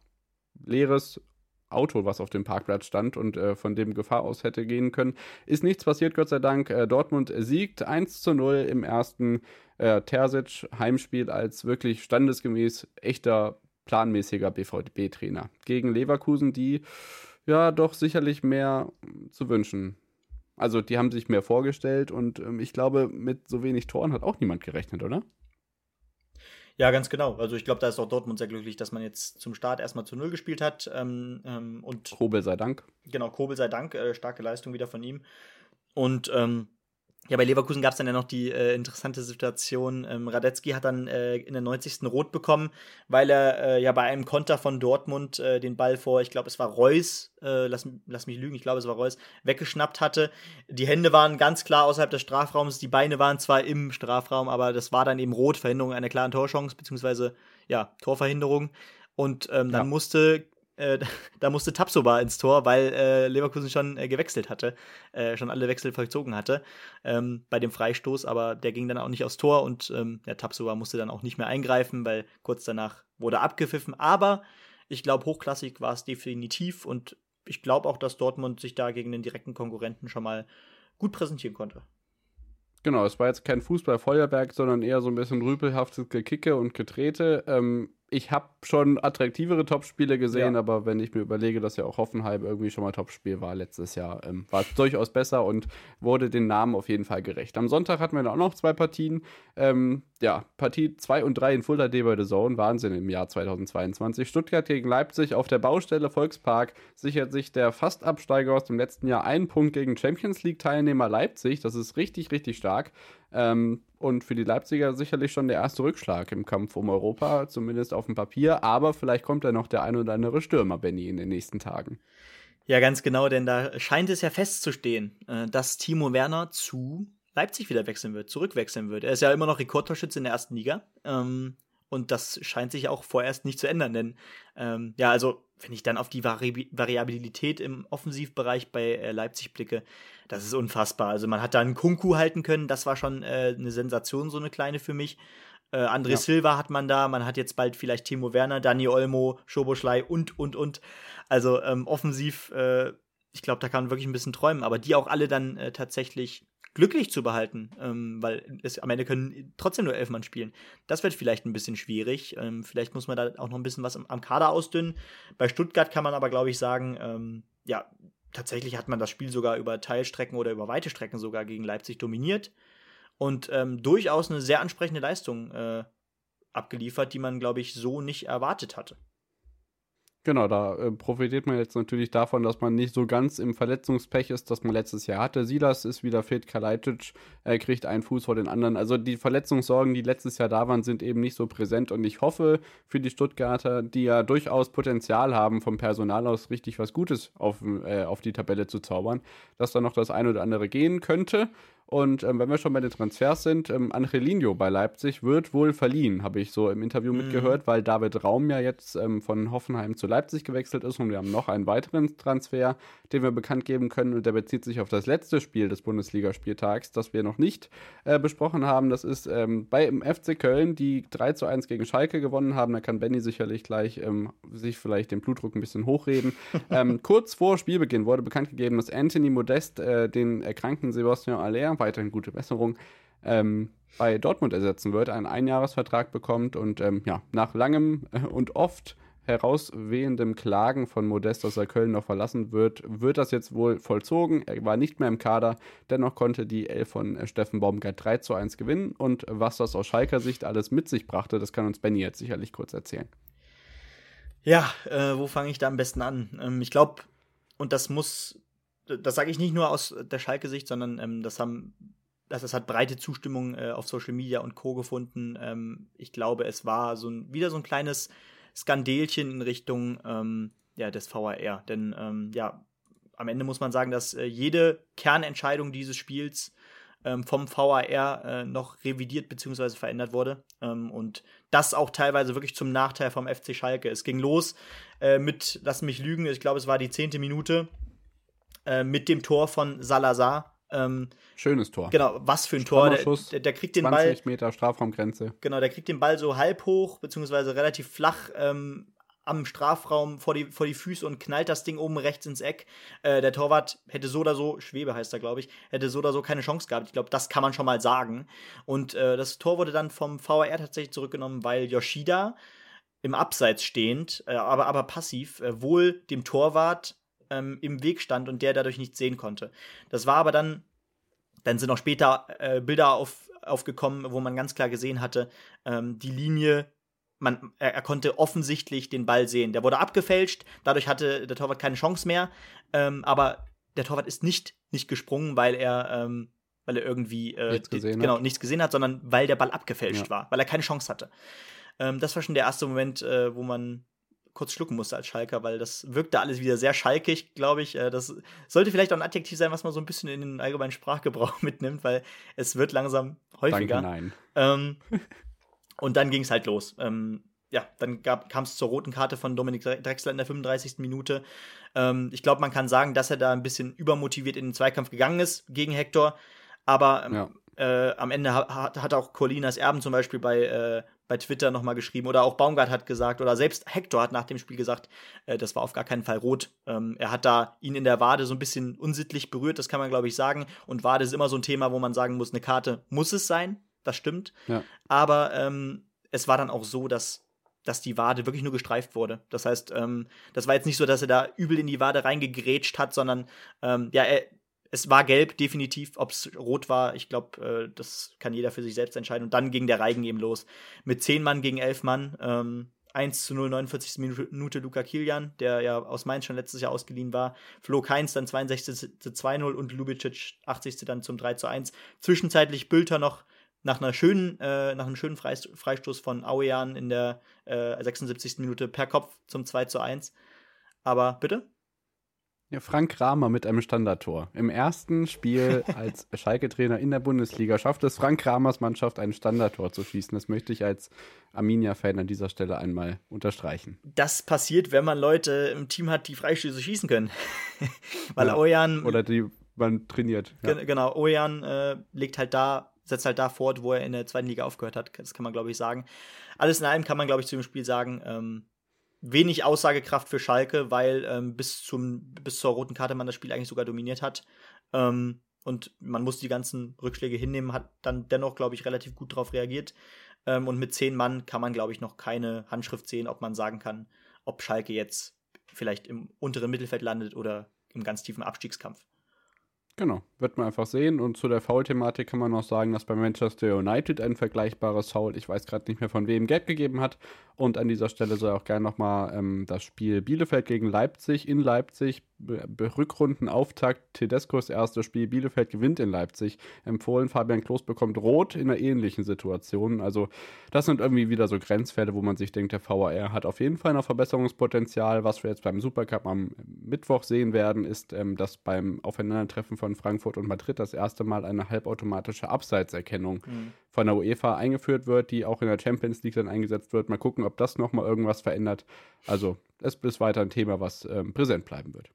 leeres Auto, was auf dem Parkplatz stand und äh, von dem Gefahr aus hätte gehen können. Ist nichts passiert, Gott sei Dank. Äh, Dortmund siegt 1 zu 0 im ersten äh, Terzic-Heimspiel als wirklich standesgemäß echter, planmäßiger BVB-Trainer. Gegen Leverkusen, die ja doch sicherlich mehr zu wünschen also die haben sich mehr vorgestellt und ähm, ich glaube, mit so wenig Toren hat auch niemand gerechnet, oder? Ja, ganz genau. Also ich glaube, da ist auch Dortmund sehr glücklich, dass man jetzt zum Start erstmal zu Null gespielt hat. Ähm, ähm, und Kobel sei Dank. Genau, Kobel sei Dank. Äh, starke Leistung wieder von ihm. Und ähm, ja, bei Leverkusen gab es dann ja noch die äh, interessante Situation. Ähm, Radetzky hat dann äh, in der 90. Rot bekommen, weil er äh, ja bei einem Konter von Dortmund äh, den Ball vor, ich glaube, es war Reus, äh, lass, lass mich lügen, ich glaube, es war Reus, weggeschnappt hatte. Die Hände waren ganz klar außerhalb des Strafraums, die Beine waren zwar im Strafraum, aber das war dann eben Rot, Verhinderung einer klaren Torchance, beziehungsweise ja, Torverhinderung. Und ähm, dann ja. musste äh, da musste Tapsoba ins Tor, weil äh, Leverkusen schon äh, gewechselt hatte, äh, schon alle Wechsel vollzogen hatte ähm, bei dem Freistoß, aber der ging dann auch nicht aufs Tor und ähm, ja, Tapsoba musste dann auch nicht mehr eingreifen, weil kurz danach wurde abgepfiffen. Aber ich glaube, hochklassig war es definitiv und ich glaube auch, dass Dortmund sich da gegen den direkten Konkurrenten schon mal gut präsentieren konnte. Genau, es war jetzt kein Fußballfeuerwerk, sondern eher so ein bisschen rüpelhaftes Gekicke und Getrete. Ähm, ich habe schon attraktivere Topspiele gesehen, ja. aber wenn ich mir überlege, dass ja auch Hoffenheim irgendwie schon mal Topspiel war letztes Jahr, ähm, war es durchaus besser und wurde den Namen auf jeden Fall gerecht. Am Sonntag hatten wir dann auch noch zwei Partien. Ähm, ja, Partie 2 und 3 in bei The Zone, Wahnsinn im Jahr 2022. Stuttgart gegen Leipzig auf der Baustelle Volkspark sichert sich der Fastabsteiger aus dem letzten Jahr einen Punkt gegen Champions League-Teilnehmer Leipzig. Das ist richtig, richtig stark. Ähm, und für die Leipziger sicherlich schon der erste Rückschlag im Kampf um Europa, zumindest auf dem Papier. Aber vielleicht kommt ja noch der ein oder andere Stürmer, Benny, in den nächsten Tagen. Ja, ganz genau, denn da scheint es ja festzustehen, äh, dass Timo Werner zu Leipzig wieder wechseln wird, zurückwechseln wird. Er ist ja immer noch Rekordtorschütze in der ersten Liga. Ähm, und das scheint sich auch vorerst nicht zu ändern, denn ähm, ja, also wenn ich dann auf die Vari Variabilität im Offensivbereich bei äh, Leipzig blicke, das ist unfassbar. Also man hat da einen Kunku halten können, das war schon äh, eine Sensation, so eine kleine für mich. Äh, André ja. Silva hat man da, man hat jetzt bald vielleicht Timo Werner, Dani Olmo, Schoboschlei und, und, und. Also ähm, offensiv, äh, ich glaube, da kann man wirklich ein bisschen träumen, aber die auch alle dann äh, tatsächlich glücklich zu behalten, ähm, weil es, am Ende können trotzdem nur elf Mann spielen. Das wird vielleicht ein bisschen schwierig. Ähm, vielleicht muss man da auch noch ein bisschen was am, am Kader ausdünnen. Bei Stuttgart kann man aber, glaube ich, sagen, ähm, ja, tatsächlich hat man das Spiel sogar über Teilstrecken oder über weite Strecken sogar gegen Leipzig dominiert und ähm, durchaus eine sehr ansprechende Leistung äh, abgeliefert, die man, glaube ich, so nicht erwartet hatte. Genau, da äh, profitiert man jetzt natürlich davon, dass man nicht so ganz im Verletzungspech ist, das man letztes Jahr hatte. Silas ist wieder fit, Kalajdzic äh, kriegt einen Fuß vor den anderen. Also die Verletzungssorgen, die letztes Jahr da waren, sind eben nicht so präsent. Und ich hoffe für die Stuttgarter, die ja durchaus Potenzial haben, vom Personal aus richtig was Gutes auf, äh, auf die Tabelle zu zaubern, dass da noch das eine oder andere gehen könnte. Und ähm, wenn wir schon bei den Transfers sind, ähm, Angelino bei Leipzig wird wohl verliehen, habe ich so im Interview mhm. mitgehört, weil David Raum ja jetzt ähm, von Hoffenheim zu Leipzig gewechselt ist und wir haben noch einen weiteren Transfer, den wir bekannt geben können und der bezieht sich auf das letzte Spiel des Bundesligaspieltags, das wir noch nicht äh, besprochen haben. Das ist ähm, bei im FC Köln, die 3 zu 1 gegen Schalke gewonnen haben. Da kann Benny sicherlich gleich ähm, sich vielleicht den Blutdruck ein bisschen hochreden. Ähm, kurz vor Spielbeginn wurde bekannt gegeben, dass Anthony Modest äh, den erkrankten Sebastian Aller weiterhin gute Besserung, ähm, bei Dortmund ersetzen wird, einen Einjahresvertrag bekommt und ähm, ja, nach langem äh, und oft herauswehendem Klagen von Modest, dass er Köln noch verlassen wird, wird das jetzt wohl vollzogen. Er war nicht mehr im Kader, dennoch konnte die Elf von äh, Steffen Baumgart 3 zu 1 gewinnen und was das aus Schalker Sicht alles mit sich brachte, das kann uns Benny jetzt sicherlich kurz erzählen. Ja, äh, wo fange ich da am besten an? Ähm, ich glaube, und das muss das sage ich nicht nur aus der Schalke-Sicht, sondern ähm, das haben das, das hat breite Zustimmung äh, auf Social Media und Co. gefunden. Ähm, ich glaube, es war so ein, wieder so ein kleines Skandelchen in Richtung ähm, ja, des VAR. Denn ähm, ja, am Ende muss man sagen, dass äh, jede Kernentscheidung dieses Spiels ähm, vom VAR äh, noch revidiert bzw. verändert wurde. Ähm, und das auch teilweise wirklich zum Nachteil vom FC Schalke. Es ging los äh, mit, lass mich lügen, ich glaube, es war die zehnte Minute äh, mit dem Tor von Salazar. Ähm, Schönes Tor. Genau, was für ein Tor. Der, der, der, kriegt den 20 Ball. 20 Meter Strafraumgrenze. Genau, der kriegt den Ball so halb hoch, beziehungsweise relativ flach ähm, am Strafraum vor die, vor die Füße und knallt das Ding oben rechts ins Eck. Äh, der Torwart hätte so oder so, Schwebe heißt er, glaube ich, hätte so oder so keine Chance gehabt. Ich glaube, das kann man schon mal sagen. Und äh, das Tor wurde dann vom VAR tatsächlich zurückgenommen, weil Yoshida im Abseits stehend, äh, aber, aber passiv, äh, wohl dem Torwart ähm, im Weg stand und der dadurch nichts sehen konnte. Das war aber dann, dann sind auch später äh, Bilder auf, aufgekommen, wo man ganz klar gesehen hatte, ähm, die Linie man, er, er, konnte offensichtlich den Ball sehen. Der wurde abgefälscht, dadurch hatte der Torwart keine Chance mehr. Ähm, aber der Torwart ist nicht, nicht gesprungen, weil er ähm, weil er irgendwie äh, nichts gesehen genau, hat. nichts gesehen hat, sondern weil der Ball abgefälscht ja. war, weil er keine Chance hatte. Ähm, das war schon der erste Moment, äh, wo man kurz schlucken musste als Schalker, weil das wirkte alles wieder sehr schalkig, glaube ich. Äh, das sollte vielleicht auch ein Adjektiv sein, was man so ein bisschen in den allgemeinen Sprachgebrauch mitnimmt, weil es wird langsam häufiger. Danke, nein. Ähm, und dann ging es halt los. Ähm, ja, dann kam es zur roten Karte von Dominik Drexler in der 35. Minute. Ähm, ich glaube, man kann sagen, dass er da ein bisschen übermotiviert in den Zweikampf gegangen ist gegen Hector. Aber ähm, ja. äh, am Ende hat, hat auch Colinas Erben zum Beispiel bei, äh, bei Twitter nochmal geschrieben oder auch Baumgart hat gesagt oder selbst Hector hat nach dem Spiel gesagt, äh, das war auf gar keinen Fall rot. Ähm, er hat da ihn in der Wade so ein bisschen unsittlich berührt, das kann man glaube ich sagen. Und Wade ist immer so ein Thema, wo man sagen muss, eine Karte muss es sein, das stimmt. Ja. Aber ähm, es war dann auch so, dass dass die Wade wirklich nur gestreift wurde. Das heißt, ähm, das war jetzt nicht so, dass er da übel in die Wade reingegrätscht hat, sondern ähm, ja, er, es war gelb, definitiv. Ob es rot war, ich glaube, äh, das kann jeder für sich selbst entscheiden. Und dann ging der Reigen eben los. Mit zehn Mann gegen elf Mann. Ähm, 1 zu 0, 49. Minute Luca Kilian, der ja aus Mainz schon letztes Jahr ausgeliehen war. Flo Keins dann 62 zu 2-0 und Lubicic 80. dann zum 3 zu 1. Zwischenzeitlich Bülter noch nach einer schönen, äh, nach einem schönen Freistoß von Auean in der äh, 76. Minute per Kopf zum 2 zu 1. Aber bitte? Ja, Frank Kramer mit einem Standardtor. Im ersten Spiel als Schalke-Trainer in der Bundesliga schafft es Frank Kramers Mannschaft, ein Standardtor zu schießen. Das möchte ich als Arminia-Fan an dieser Stelle einmal unterstreichen. Das passiert, wenn man Leute im Team hat, die Freistöße schießen können. Weil ja, Ojan. Oder die man trainiert. Ja. Genau, Ojan äh, legt halt da, setzt halt da fort, wo er in der zweiten Liga aufgehört hat. Das kann man, glaube ich, sagen. Alles in allem kann man, glaube ich, zu dem Spiel sagen, ähm, wenig Aussagekraft für Schalke, weil ähm, bis, zum, bis zur roten Karte man das Spiel eigentlich sogar dominiert hat. Ähm, und man muss die ganzen Rückschläge hinnehmen, hat dann dennoch, glaube ich, relativ gut darauf reagiert. Ähm, und mit zehn Mann kann man, glaube ich, noch keine Handschrift sehen, ob man sagen kann, ob Schalke jetzt vielleicht im unteren Mittelfeld landet oder im ganz tiefen Abstiegskampf. Genau, wird man einfach sehen. Und zu der Foul-Thematik kann man noch sagen, dass bei Manchester United ein vergleichbares Foul, ich weiß gerade nicht mehr von wem, Geld gegeben hat. Und an dieser Stelle soll auch gerne nochmal ähm, das Spiel Bielefeld gegen Leipzig in Leipzig, Rückrundenauftakt, Tedescos erstes Spiel, Bielefeld gewinnt in Leipzig, empfohlen. Fabian Klos bekommt Rot in einer ähnlichen Situation. Also, das sind irgendwie wieder so Grenzfälle, wo man sich denkt, der VAR hat auf jeden Fall noch Verbesserungspotenzial. Was wir jetzt beim Supercup am Mittwoch sehen werden, ist, ähm, dass beim Aufeinandertreffen von Frankfurt und Madrid das erste Mal eine halbautomatische Abseitserkennung mhm. von der UEFA eingeführt wird, die auch in der Champions League dann eingesetzt wird. Mal gucken, ob das nochmal irgendwas verändert. Also, es ist weiter ein Thema, was ähm, präsent bleiben wird.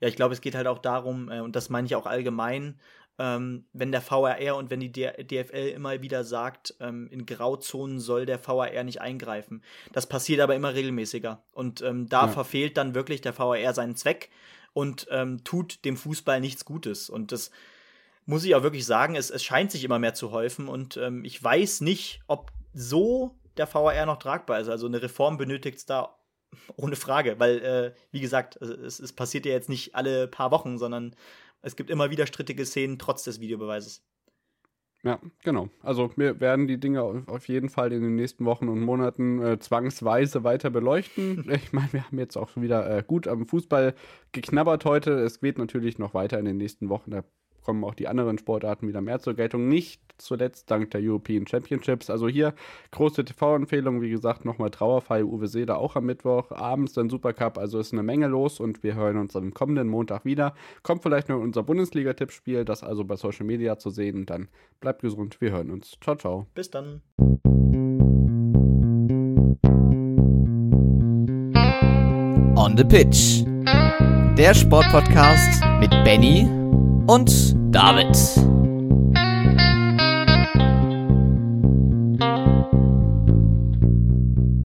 Ja, ich glaube, es geht halt auch darum, äh, und das meine ich auch allgemein, ähm, wenn der VRR und wenn die DFL immer wieder sagt, ähm, in Grauzonen soll der VRR nicht eingreifen. Das passiert aber immer regelmäßiger. Und ähm, da ja. verfehlt dann wirklich der VRR seinen Zweck und ähm, tut dem Fußball nichts Gutes. Und das muss ich auch wirklich sagen, es, es scheint sich immer mehr zu häufen. Und ähm, ich weiß nicht, ob so der VRR noch tragbar ist. Also eine Reform benötigt es da ohne Frage, weil, äh, wie gesagt, es, es passiert ja jetzt nicht alle paar Wochen, sondern es gibt immer wieder strittige Szenen trotz des Videobeweises. Ja, genau. Also wir werden die Dinge auf jeden Fall in den nächsten Wochen und Monaten äh, zwangsweise weiter beleuchten. Ich meine, wir haben jetzt auch wieder äh, gut am Fußball geknabbert heute. Es geht natürlich noch weiter in den nächsten Wochen. Da kommen auch die anderen Sportarten wieder mehr zur Geltung. Nicht zuletzt dank der European Championships. Also hier große TV-Empfehlung, wie gesagt, nochmal Trauerfall Uwe Seeler auch am Mittwoch, abends dann Supercup, also ist eine Menge los und wir hören uns am kommenden Montag wieder. Kommt vielleicht noch unser Bundesliga-Tippspiel, das also bei Social Media zu sehen und dann bleibt gesund, wir hören uns. Ciao, ciao. Bis dann. On the Pitch. Der Sportpodcast mit Benny und David.